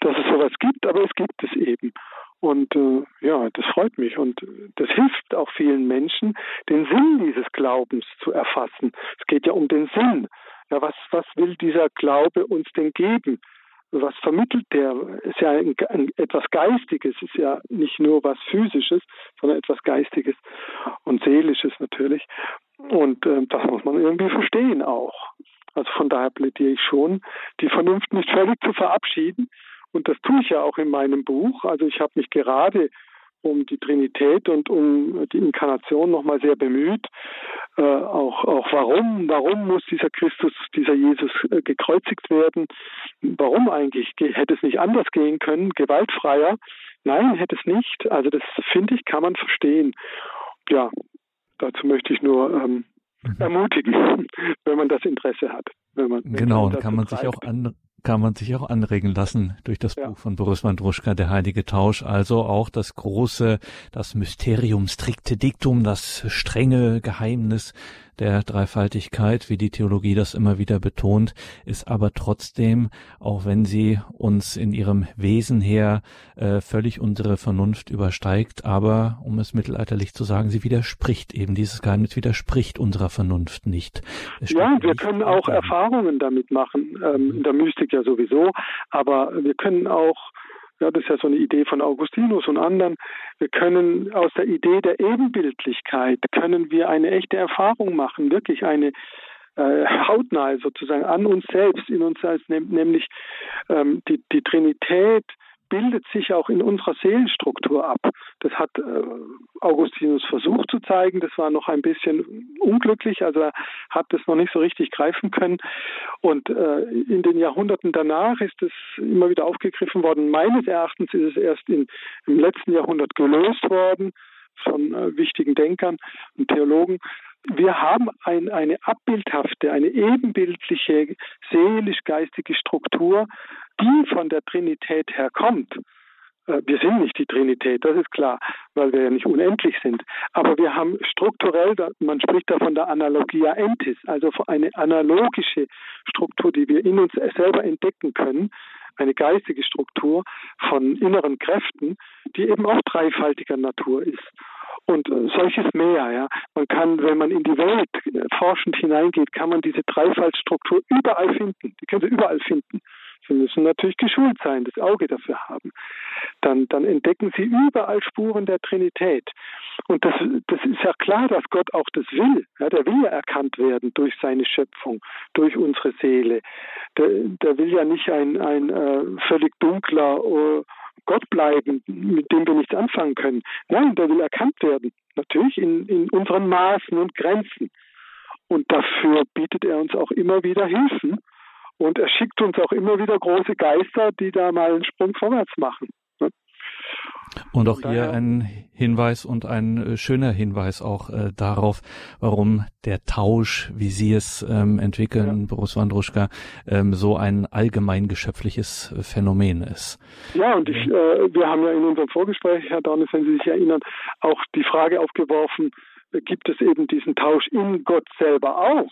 dass es sowas gibt, aber es gibt es eben. Und äh, ja, das freut mich und das hilft auch vielen Menschen, den Sinn dieses Glaubens zu erfassen. Es geht ja um den Sinn. Ja, was, was will dieser Glaube uns denn geben? Was vermittelt der? Ist ja ein, ein, etwas Geistiges, ist ja nicht nur was Physisches, sondern etwas Geistiges und Seelisches natürlich. Und äh, das muss man irgendwie verstehen auch. Also von daher plädiere ich schon, die Vernunft nicht völlig zu verabschieden, und das tue ich ja auch in meinem Buch. Also ich habe mich gerade um die Trinität und um die Inkarnation nochmal sehr bemüht. Äh, auch, auch warum, warum muss dieser Christus, dieser Jesus äh, gekreuzigt werden? Warum eigentlich? Hätte es nicht anders gehen können, gewaltfreier? Nein, hätte es nicht. Also das finde ich, kann man verstehen. Ja, dazu möchte ich nur ähm, mhm. ermutigen, (laughs) wenn man das Interesse hat. Wenn man, genau, kann man sich auch an, kann man sich auch anregen lassen durch das ja. Buch von Boris Wandruschka, Der Heilige Tausch. Also auch das große, das Mysterium stricte dictum, das strenge Geheimnis der Dreifaltigkeit, wie die Theologie das immer wieder betont, ist aber trotzdem, auch wenn sie uns in ihrem Wesen her äh, völlig unsere Vernunft übersteigt, aber um es mittelalterlich zu sagen, sie widerspricht eben, dieses Geheimnis widerspricht unserer Vernunft nicht. Ja, wir können auch Erfahrungen damit machen, ähm, in der Mystik ja sowieso, aber wir können auch ja, das ist ja so eine Idee von Augustinus und anderen. Wir können aus der Idee der Ebenbildlichkeit können wir eine echte Erfahrung machen, wirklich eine äh, hautnahe sozusagen an uns selbst, in uns selbst, nämlich ähm, die, die Trinität bildet sich auch in unserer Seelenstruktur ab. Das hat äh, Augustinus versucht zu zeigen. Das war noch ein bisschen unglücklich, also er hat das noch nicht so richtig greifen können. Und äh, in den Jahrhunderten danach ist es immer wieder aufgegriffen worden. Meines Erachtens ist es erst in, im letzten Jahrhundert gelöst worden von äh, wichtigen Denkern und Theologen. Wir haben ein, eine abbildhafte, eine ebenbildliche seelisch-geistige Struktur, die von der Trinität herkommt. Äh, wir sind nicht die Trinität, das ist klar, weil wir ja nicht unendlich sind. Aber wir haben strukturell, man spricht da von der Analogia entis, also eine analogische Struktur, die wir in uns selber entdecken können, eine geistige Struktur von inneren Kräften, die eben auch dreifaltiger Natur ist und solches mehr. Ja. Man kann, wenn man in die Welt forschend hineingeht, kann man diese Dreifaltstruktur überall finden. Die können Sie überall finden. Sie müssen natürlich geschult sein, das Auge dafür haben. Dann, dann entdecken Sie überall Spuren der Trinität. Und das, das ist ja klar, dass Gott auch das will. Ja, der will ja erkannt werden durch seine Schöpfung, durch unsere Seele. Der, der will ja nicht ein, ein äh, völlig dunkler, uh, Gott bleiben, mit dem wir nichts anfangen können. Nein, der will erkannt werden. Natürlich in, in unseren Maßen und Grenzen. Und dafür bietet er uns auch immer wieder Hilfen. Und er schickt uns auch immer wieder große Geister, die da mal einen Sprung vorwärts machen. Und auch hier ein Hinweis und ein äh, schöner Hinweis auch äh, darauf, warum der Tausch, wie Sie es ähm, entwickeln, ja. Boris Wandruschka, ähm, so ein allgemein geschöpfliches äh, Phänomen ist. Ja, und ich, äh, wir haben ja in unserem Vorgespräch, Herr Dornes, wenn Sie sich erinnern, auch die Frage aufgeworfen, äh, gibt es eben diesen Tausch in Gott selber auch?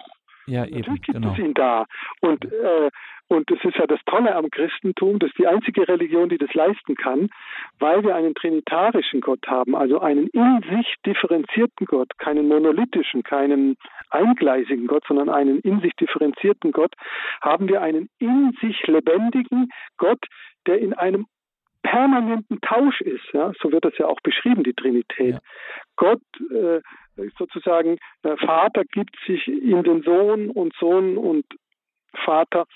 Ja, eben, Natürlich gibt genau. es ihn da. Und äh, und das ist ja das Tolle am Christentum, das ist die einzige Religion, die das leisten kann, weil wir einen trinitarischen Gott haben, also einen in sich differenzierten Gott, keinen monolithischen, keinen eingleisigen Gott, sondern einen in sich differenzierten Gott, haben wir einen in sich lebendigen Gott, der in einem permanenten Tausch ist. Ja? So wird das ja auch beschrieben, die Trinität. Ja. Gott äh, sozusagen, der Vater gibt sich in den Sohn und Sohn und Vater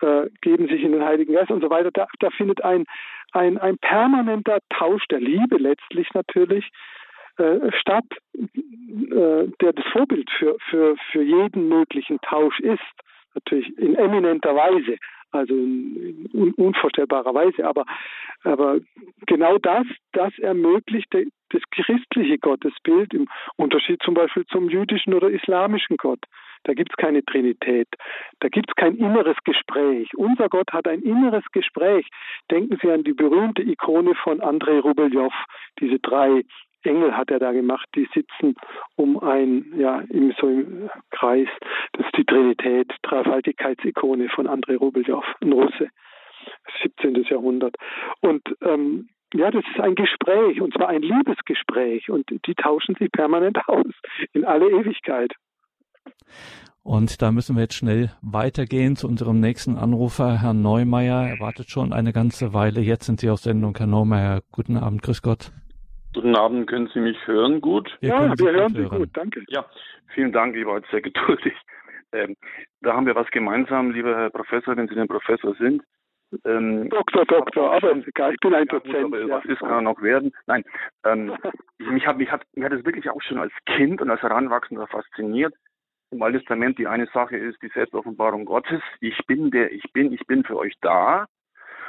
äh, geben sich in den Heiligen Geist und so weiter. Da, da findet ein, ein, ein permanenter Tausch der Liebe letztlich natürlich äh, statt, äh, der das Vorbild für, für, für jeden möglichen Tausch ist. Natürlich in eminenter Weise, also in, in unvorstellbarer Weise, aber, aber genau das, das ermöglicht das christliche Gottesbild im Unterschied zum Beispiel zum jüdischen oder islamischen Gott. Da gibt es keine Trinität. Da gibt es kein inneres Gespräch. Unser Gott hat ein inneres Gespräch. Denken Sie an die berühmte Ikone von Andrei Rubeljow. Diese drei Engel hat er da gemacht, die sitzen um ein, ja, im, so im Kreis. Das ist die Trinität, Dreifaltigkeitsikone von Andrei Rubeljow, ein Russe, 17. Jahrhundert. Und ähm, ja, das ist ein Gespräch, und zwar ein Liebesgespräch, und die tauschen sich permanent aus in alle Ewigkeit. Und da müssen wir jetzt schnell weitergehen zu unserem nächsten Anrufer, Herrn Neumeier. Er wartet schon eine ganze Weile. Jetzt sind Sie auf Sendung, Herr Neumeier. Guten Abend, grüß Gott. Guten Abend, können Sie mich hören gut? Wir ja, wir hören Sie hören. gut, danke. Ja, vielen Dank, ich war jetzt sehr (laughs) geduldig. Ähm, da haben wir was gemeinsam, lieber Herr Professor, wenn Sie denn Professor sind. Ähm, Doktor, Doktor, aber ich bin ein ja, Dozent. Gut, ja. Was ist, kann er noch werden. Nein, ähm, (laughs) mich, hat, mich, hat, mich hat es wirklich auch schon als Kind und als Heranwachsender fasziniert. Im Alten Testament die eine Sache ist die Selbstoffenbarung Gottes. Ich bin der ich bin, ich bin für euch da.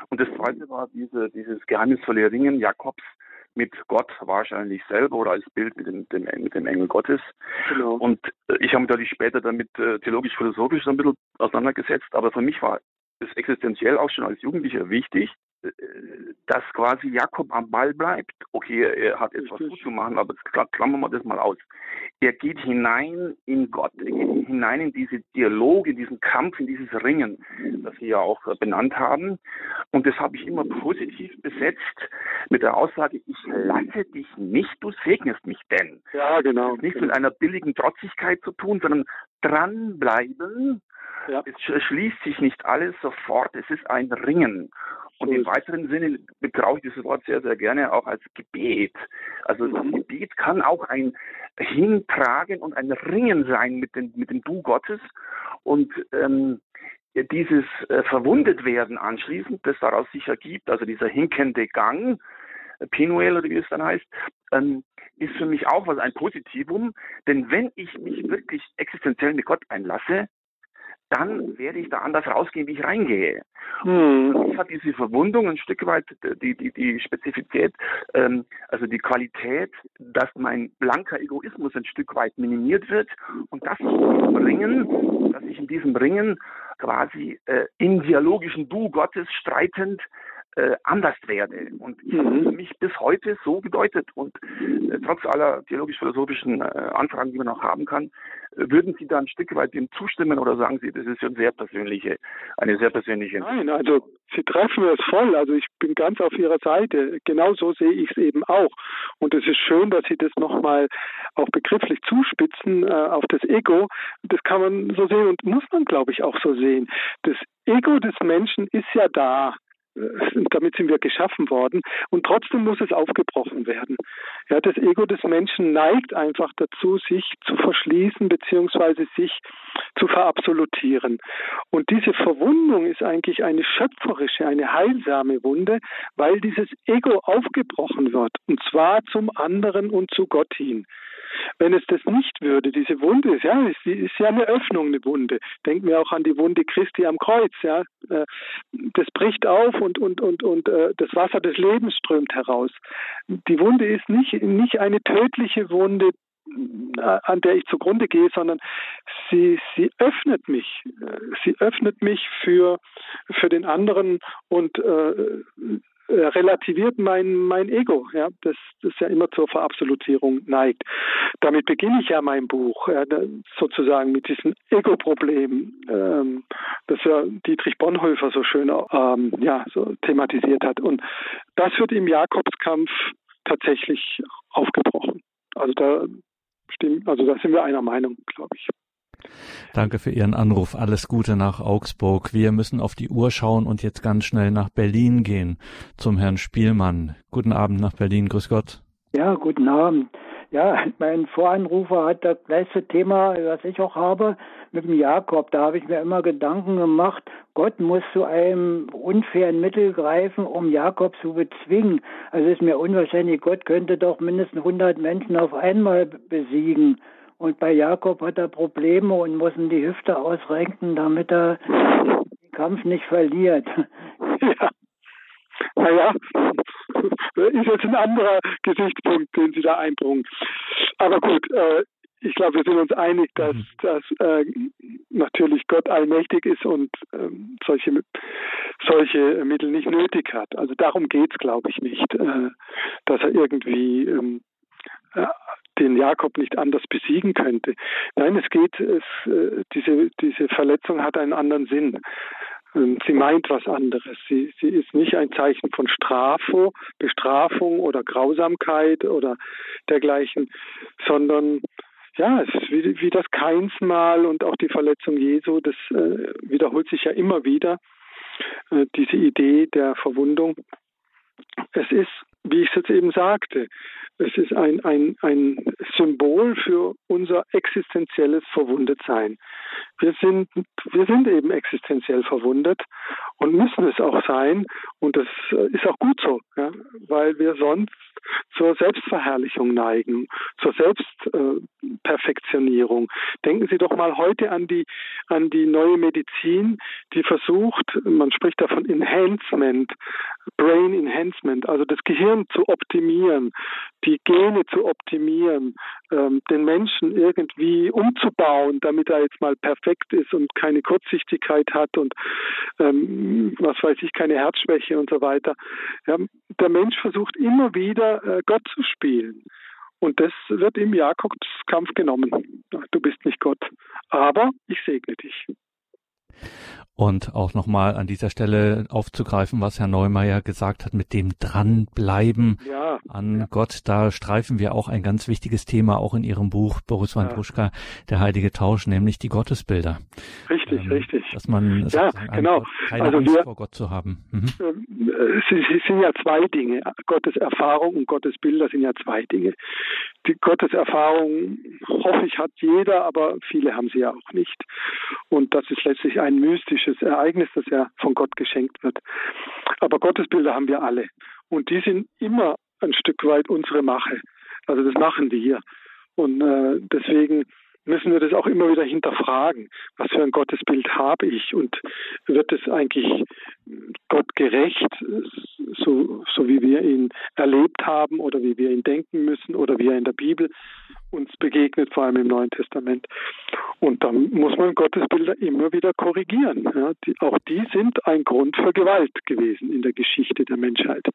Und das zweite war diese, dieses geheimnisvolle Ringen Jakobs mit Gott wahrscheinlich selber oder als Bild mit dem, dem, mit dem Engel Gottes. Genau. Und äh, ich habe mich natürlich später damit äh, theologisch-philosophisch so ein bisschen auseinandergesetzt, aber für mich war es existenziell auch schon als Jugendlicher wichtig, dass quasi Jakob am Ball bleibt. Okay, er hat etwas gut zu machen, aber klammern wir das mal aus. Er geht hinein in Gott, er geht hinein in diese Dialoge, in diesen Kampf, in dieses Ringen, das Sie ja auch benannt haben. Und das habe ich immer positiv besetzt mit der Aussage, ich lasse dich nicht, du segnest mich denn. Ja, genau. Das hat nichts mit einer billigen Trotzigkeit zu tun, sondern dranbleiben. Ja. Es schließt sich nicht alles sofort, es ist ein Ringen. Und im weiteren Sinne gebrauche ich dieses Wort sehr, sehr gerne auch als Gebet. Also das mhm. Gebet kann auch ein Hintragen und ein Ringen sein mit dem, mit dem Du Gottes. Und ähm, dieses äh, Verwundetwerden anschließend, das daraus sich ergibt, also dieser hinkende Gang, Pinuel oder wie es dann heißt, ähm, ist für mich auch was ein Positivum. Denn wenn ich mich wirklich existenziell mit Gott einlasse, dann werde ich da anders rausgehen, wie ich reingehe. Hm. Ich hat diese Verwundung ein Stück weit die, die, die Spezifität, ähm, also die Qualität, dass mein blanker Egoismus ein Stück weit minimiert wird und dass ich in diesem Ringen, dass ich in diesem Ringen quasi äh, im dialogischen Du Gottes streitend äh, anders werde. Und ich habe für mich bis heute so gedeutet. Und äh, trotz aller theologisch-philosophischen äh, Anfragen, die man noch haben kann, äh, würden Sie da ein Stück weit dem zustimmen oder sagen Sie, das ist schon sehr persönliche, eine sehr persönliche. Nein, also Sie treffen es voll. Also ich bin ganz auf Ihrer Seite. Genau so sehe ich es eben auch. Und es ist schön, dass Sie das nochmal auch begrifflich zuspitzen äh, auf das Ego. Das kann man so sehen und muss man, glaube ich, auch so sehen. Das Ego des Menschen ist ja da. Äh, (laughs) damit sind wir geschaffen worden und trotzdem muss es aufgebrochen werden. Ja, das Ego des Menschen neigt einfach dazu, sich zu verschließen beziehungsweise sich zu verabsolutieren. Und diese Verwundung ist eigentlich eine schöpferische, eine heilsame Wunde, weil dieses Ego aufgebrochen wird und zwar zum anderen und zu Gott hin. Wenn es das nicht würde, diese Wunde ja, ist, ist ja eine Öffnung, eine Wunde. Denken wir auch an die Wunde Christi am Kreuz, ja. Äh, das bricht auf und, und, und, und äh, das Wasser des Lebens strömt heraus. Die Wunde ist nicht, nicht eine tödliche Wunde, äh, an der ich zugrunde gehe, sondern sie, sie öffnet mich. Sie öffnet mich für, für den anderen und äh, relativiert mein, mein Ego, ja, das, das ja immer zur Verabsolutierung neigt. Damit beginne ich ja mein Buch, ja, sozusagen mit diesem Ego-Problem, ähm, das ja Dietrich Bonhoeffer so schön ähm, ja, so thematisiert hat. Und das wird im Jakobskampf tatsächlich aufgebrochen. Also da stimmt, also da sind wir einer Meinung, glaube ich. Danke für Ihren Anruf. Alles Gute nach Augsburg. Wir müssen auf die Uhr schauen und jetzt ganz schnell nach Berlin gehen zum Herrn Spielmann. Guten Abend nach Berlin. Grüß Gott. Ja, guten Abend. Ja, mein Voranrufer hat das gleiche Thema, was ich auch habe, mit dem Jakob. Da habe ich mir immer Gedanken gemacht, Gott muss zu einem unfairen Mittel greifen, um Jakob zu bezwingen. Also ist mir unwahrscheinlich, Gott könnte doch mindestens 100 Menschen auf einmal besiegen. Und bei Jakob hat er Probleme und muss ihm die Hüfte ausrenken, damit er den Kampf nicht verliert. (laughs) Ja. Naja, ist jetzt ein anderer Gesichtspunkt, den Sie da einbringen. Aber gut, äh, ich glaube, wir sind uns einig, dass, mhm. dass äh, natürlich Gott allmächtig ist und äh, solche, solche Mittel nicht nötig hat. Also darum geht es, glaube ich, nicht, äh, dass er irgendwie ähm, äh, den Jakob nicht anders besiegen könnte. Nein, es geht, es, äh, diese, diese Verletzung hat einen anderen Sinn. Ähm, sie meint was anderes. Sie, sie ist nicht ein Zeichen von Strafo, Bestrafung oder Grausamkeit oder dergleichen, sondern ja, es ist wie, wie das Keinsmal und auch die Verletzung Jesu, das äh, wiederholt sich ja immer wieder, äh, diese Idee der Verwundung. Es ist, wie ich es jetzt eben sagte, es ist ein, ein, ein Symbol für unser existenzielles Verwundetsein. Wir sind, wir sind eben existenziell verwundet und müssen es auch sein. Und das äh, ist auch gut so, ja, weil wir sonst zur Selbstverherrlichung neigen, zur Selbstperfektionierung. Äh, Denken Sie doch mal heute an die, an die neue Medizin, die versucht, man spricht davon Enhancement, Brain Enhancement, also das Gehirn zu optimieren, die Gene zu optimieren, ähm, den Menschen irgendwie umzubauen, damit er jetzt mal perfekt ist und keine Kurzsichtigkeit hat und ähm, was weiß ich, keine Herzschwäche und so weiter. Ja, der Mensch versucht immer wieder äh, Gott zu spielen. Und das wird im Jakobskampf genommen. Du bist nicht Gott, aber ich segne dich. Und auch nochmal an dieser Stelle aufzugreifen, was Herr Neumeier gesagt hat, mit dem Dranbleiben ja, an ja. Gott. Da streifen wir auch ein ganz wichtiges Thema, auch in Ihrem Buch, Boris Wandruschka, ja. der heilige Tausch, nämlich die Gottesbilder. Richtig, ähm, richtig. Dass man ja, genau. keine also Angst wir, vor Gott zu haben. Mhm. Ähm, es sind ja zwei Dinge. Gottes Erfahrung und Gottes Bilder sind ja zwei Dinge. Die Gotteserfahrung, hoffe ich, hat jeder, aber viele haben sie ja auch nicht. Und das ist letztlich ein mystisches Ereignis, das ja von Gott geschenkt wird. Aber Gottesbilder haben wir alle. Und die sind immer ein Stück weit unsere Mache. Also das machen wir. Und äh, deswegen müssen wir das auch immer wieder hinterfragen. Was für ein Gottesbild habe ich und wird es eigentlich Gott gerecht, so, so wie wir ihn erlebt haben oder wie wir ihn denken müssen oder wie er in der Bibel uns begegnet, vor allem im Neuen Testament. Und dann muss man Gottesbilder immer wieder korrigieren. Ja, die, auch die sind ein Grund für Gewalt gewesen in der Geschichte der Menschheit.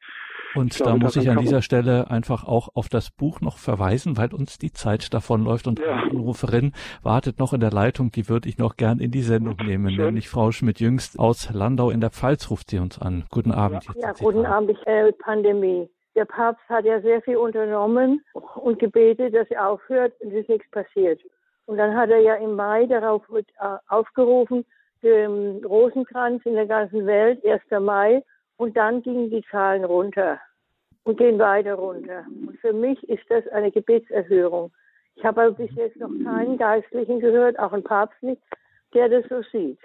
Und glaube, da muss ich an dieser Stelle einfach auch auf das Buch noch verweisen, weil uns die Zeit davonläuft und ja. eine Anruferin wartet noch in der Leitung, die würde ich noch gern in die Sendung nehmen, Schön. nämlich Frau Schmidt-Jüngst aus Landau in der Pfalz ruft sie uns an. Guten Abend. Ja, ja guten Abend, ich, äh, Pandemie. Der Papst hat ja sehr viel unternommen und gebetet, dass er aufhört und es nichts passiert. Und dann hat er ja im Mai darauf äh, aufgerufen, den Rosenkranz in der ganzen Welt, 1. Mai, und dann gingen die Zahlen runter und gehen weiter runter. Und für mich ist das eine Gebetserhörung. Ich habe aber bis jetzt noch keinen Geistlichen gehört, auch einen Papst nicht, der das so sieht.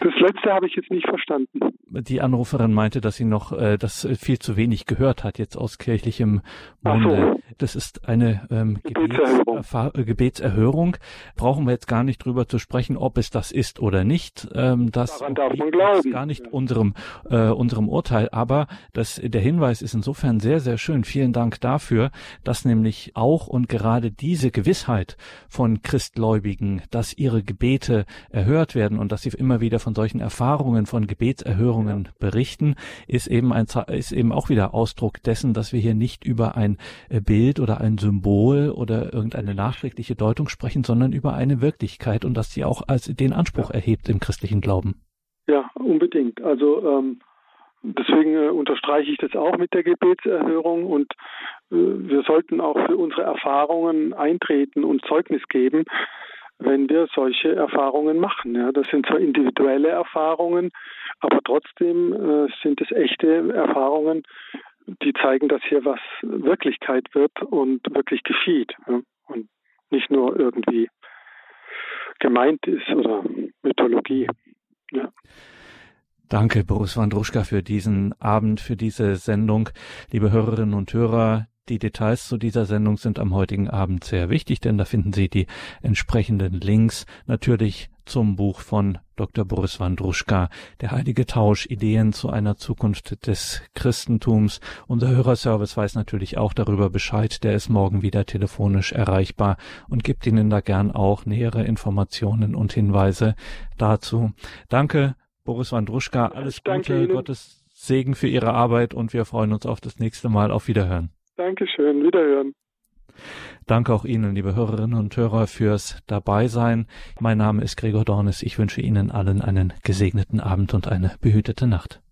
Das letzte habe ich jetzt nicht verstanden. Die Anruferin meinte, dass sie noch äh, das viel zu wenig gehört hat, jetzt aus kirchlichem Munde. So. Das ist eine ähm, Gebetserhörung. Gebets Gebetserhörung. Brauchen wir jetzt gar nicht drüber zu sprechen, ob es das ist oder nicht. Ähm, das ist gar nicht unserem, äh, unserem Urteil. Aber das, der Hinweis ist insofern sehr, sehr schön. Vielen Dank dafür, dass nämlich auch und gerade diese Gewissheit von Christgläubigen, dass ihre Gebete erhört werden und dass sie immer wieder von solchen Erfahrungen, von Gebetserhörungen ja. berichten, ist eben ein, ist eben auch wieder Ausdruck dessen, dass wir hier nicht über ein äh, Bild oder ein Symbol oder irgendeine nachträgliche Deutung sprechen, sondern über eine Wirklichkeit und dass sie auch als den Anspruch ja. erhebt im christlichen Glauben. Ja, unbedingt. Also ähm, deswegen äh, unterstreiche ich das auch mit der Gebetserhörung und äh, wir sollten auch für unsere Erfahrungen eintreten und Zeugnis geben wenn wir solche Erfahrungen machen. Ja, das sind zwar individuelle Erfahrungen, aber trotzdem äh, sind es echte Erfahrungen, die zeigen, dass hier was Wirklichkeit wird und wirklich geschieht ja, und nicht nur irgendwie gemeint ist oder Mythologie. Ja. Danke, Boris Wandruschka, für diesen Abend, für diese Sendung. Liebe Hörerinnen und Hörer, die Details zu dieser Sendung sind am heutigen Abend sehr wichtig, denn da finden Sie die entsprechenden Links natürlich zum Buch von Dr. Boris Wandruschka, Der heilige Tausch, Ideen zu einer Zukunft des Christentums. Unser Hörerservice weiß natürlich auch darüber Bescheid, der ist morgen wieder telefonisch erreichbar und gibt Ihnen da gern auch nähere Informationen und Hinweise dazu. Danke, Boris Wandruschka, alles Gute, Gottes Segen für Ihre Arbeit und wir freuen uns auf das nächste Mal. Auf Wiederhören. Dankeschön, wiederhören. Danke auch Ihnen, liebe Hörerinnen und Hörer, fürs Dabeisein. Mein Name ist Gregor Dornes. Ich wünsche Ihnen allen einen gesegneten Abend und eine behütete Nacht.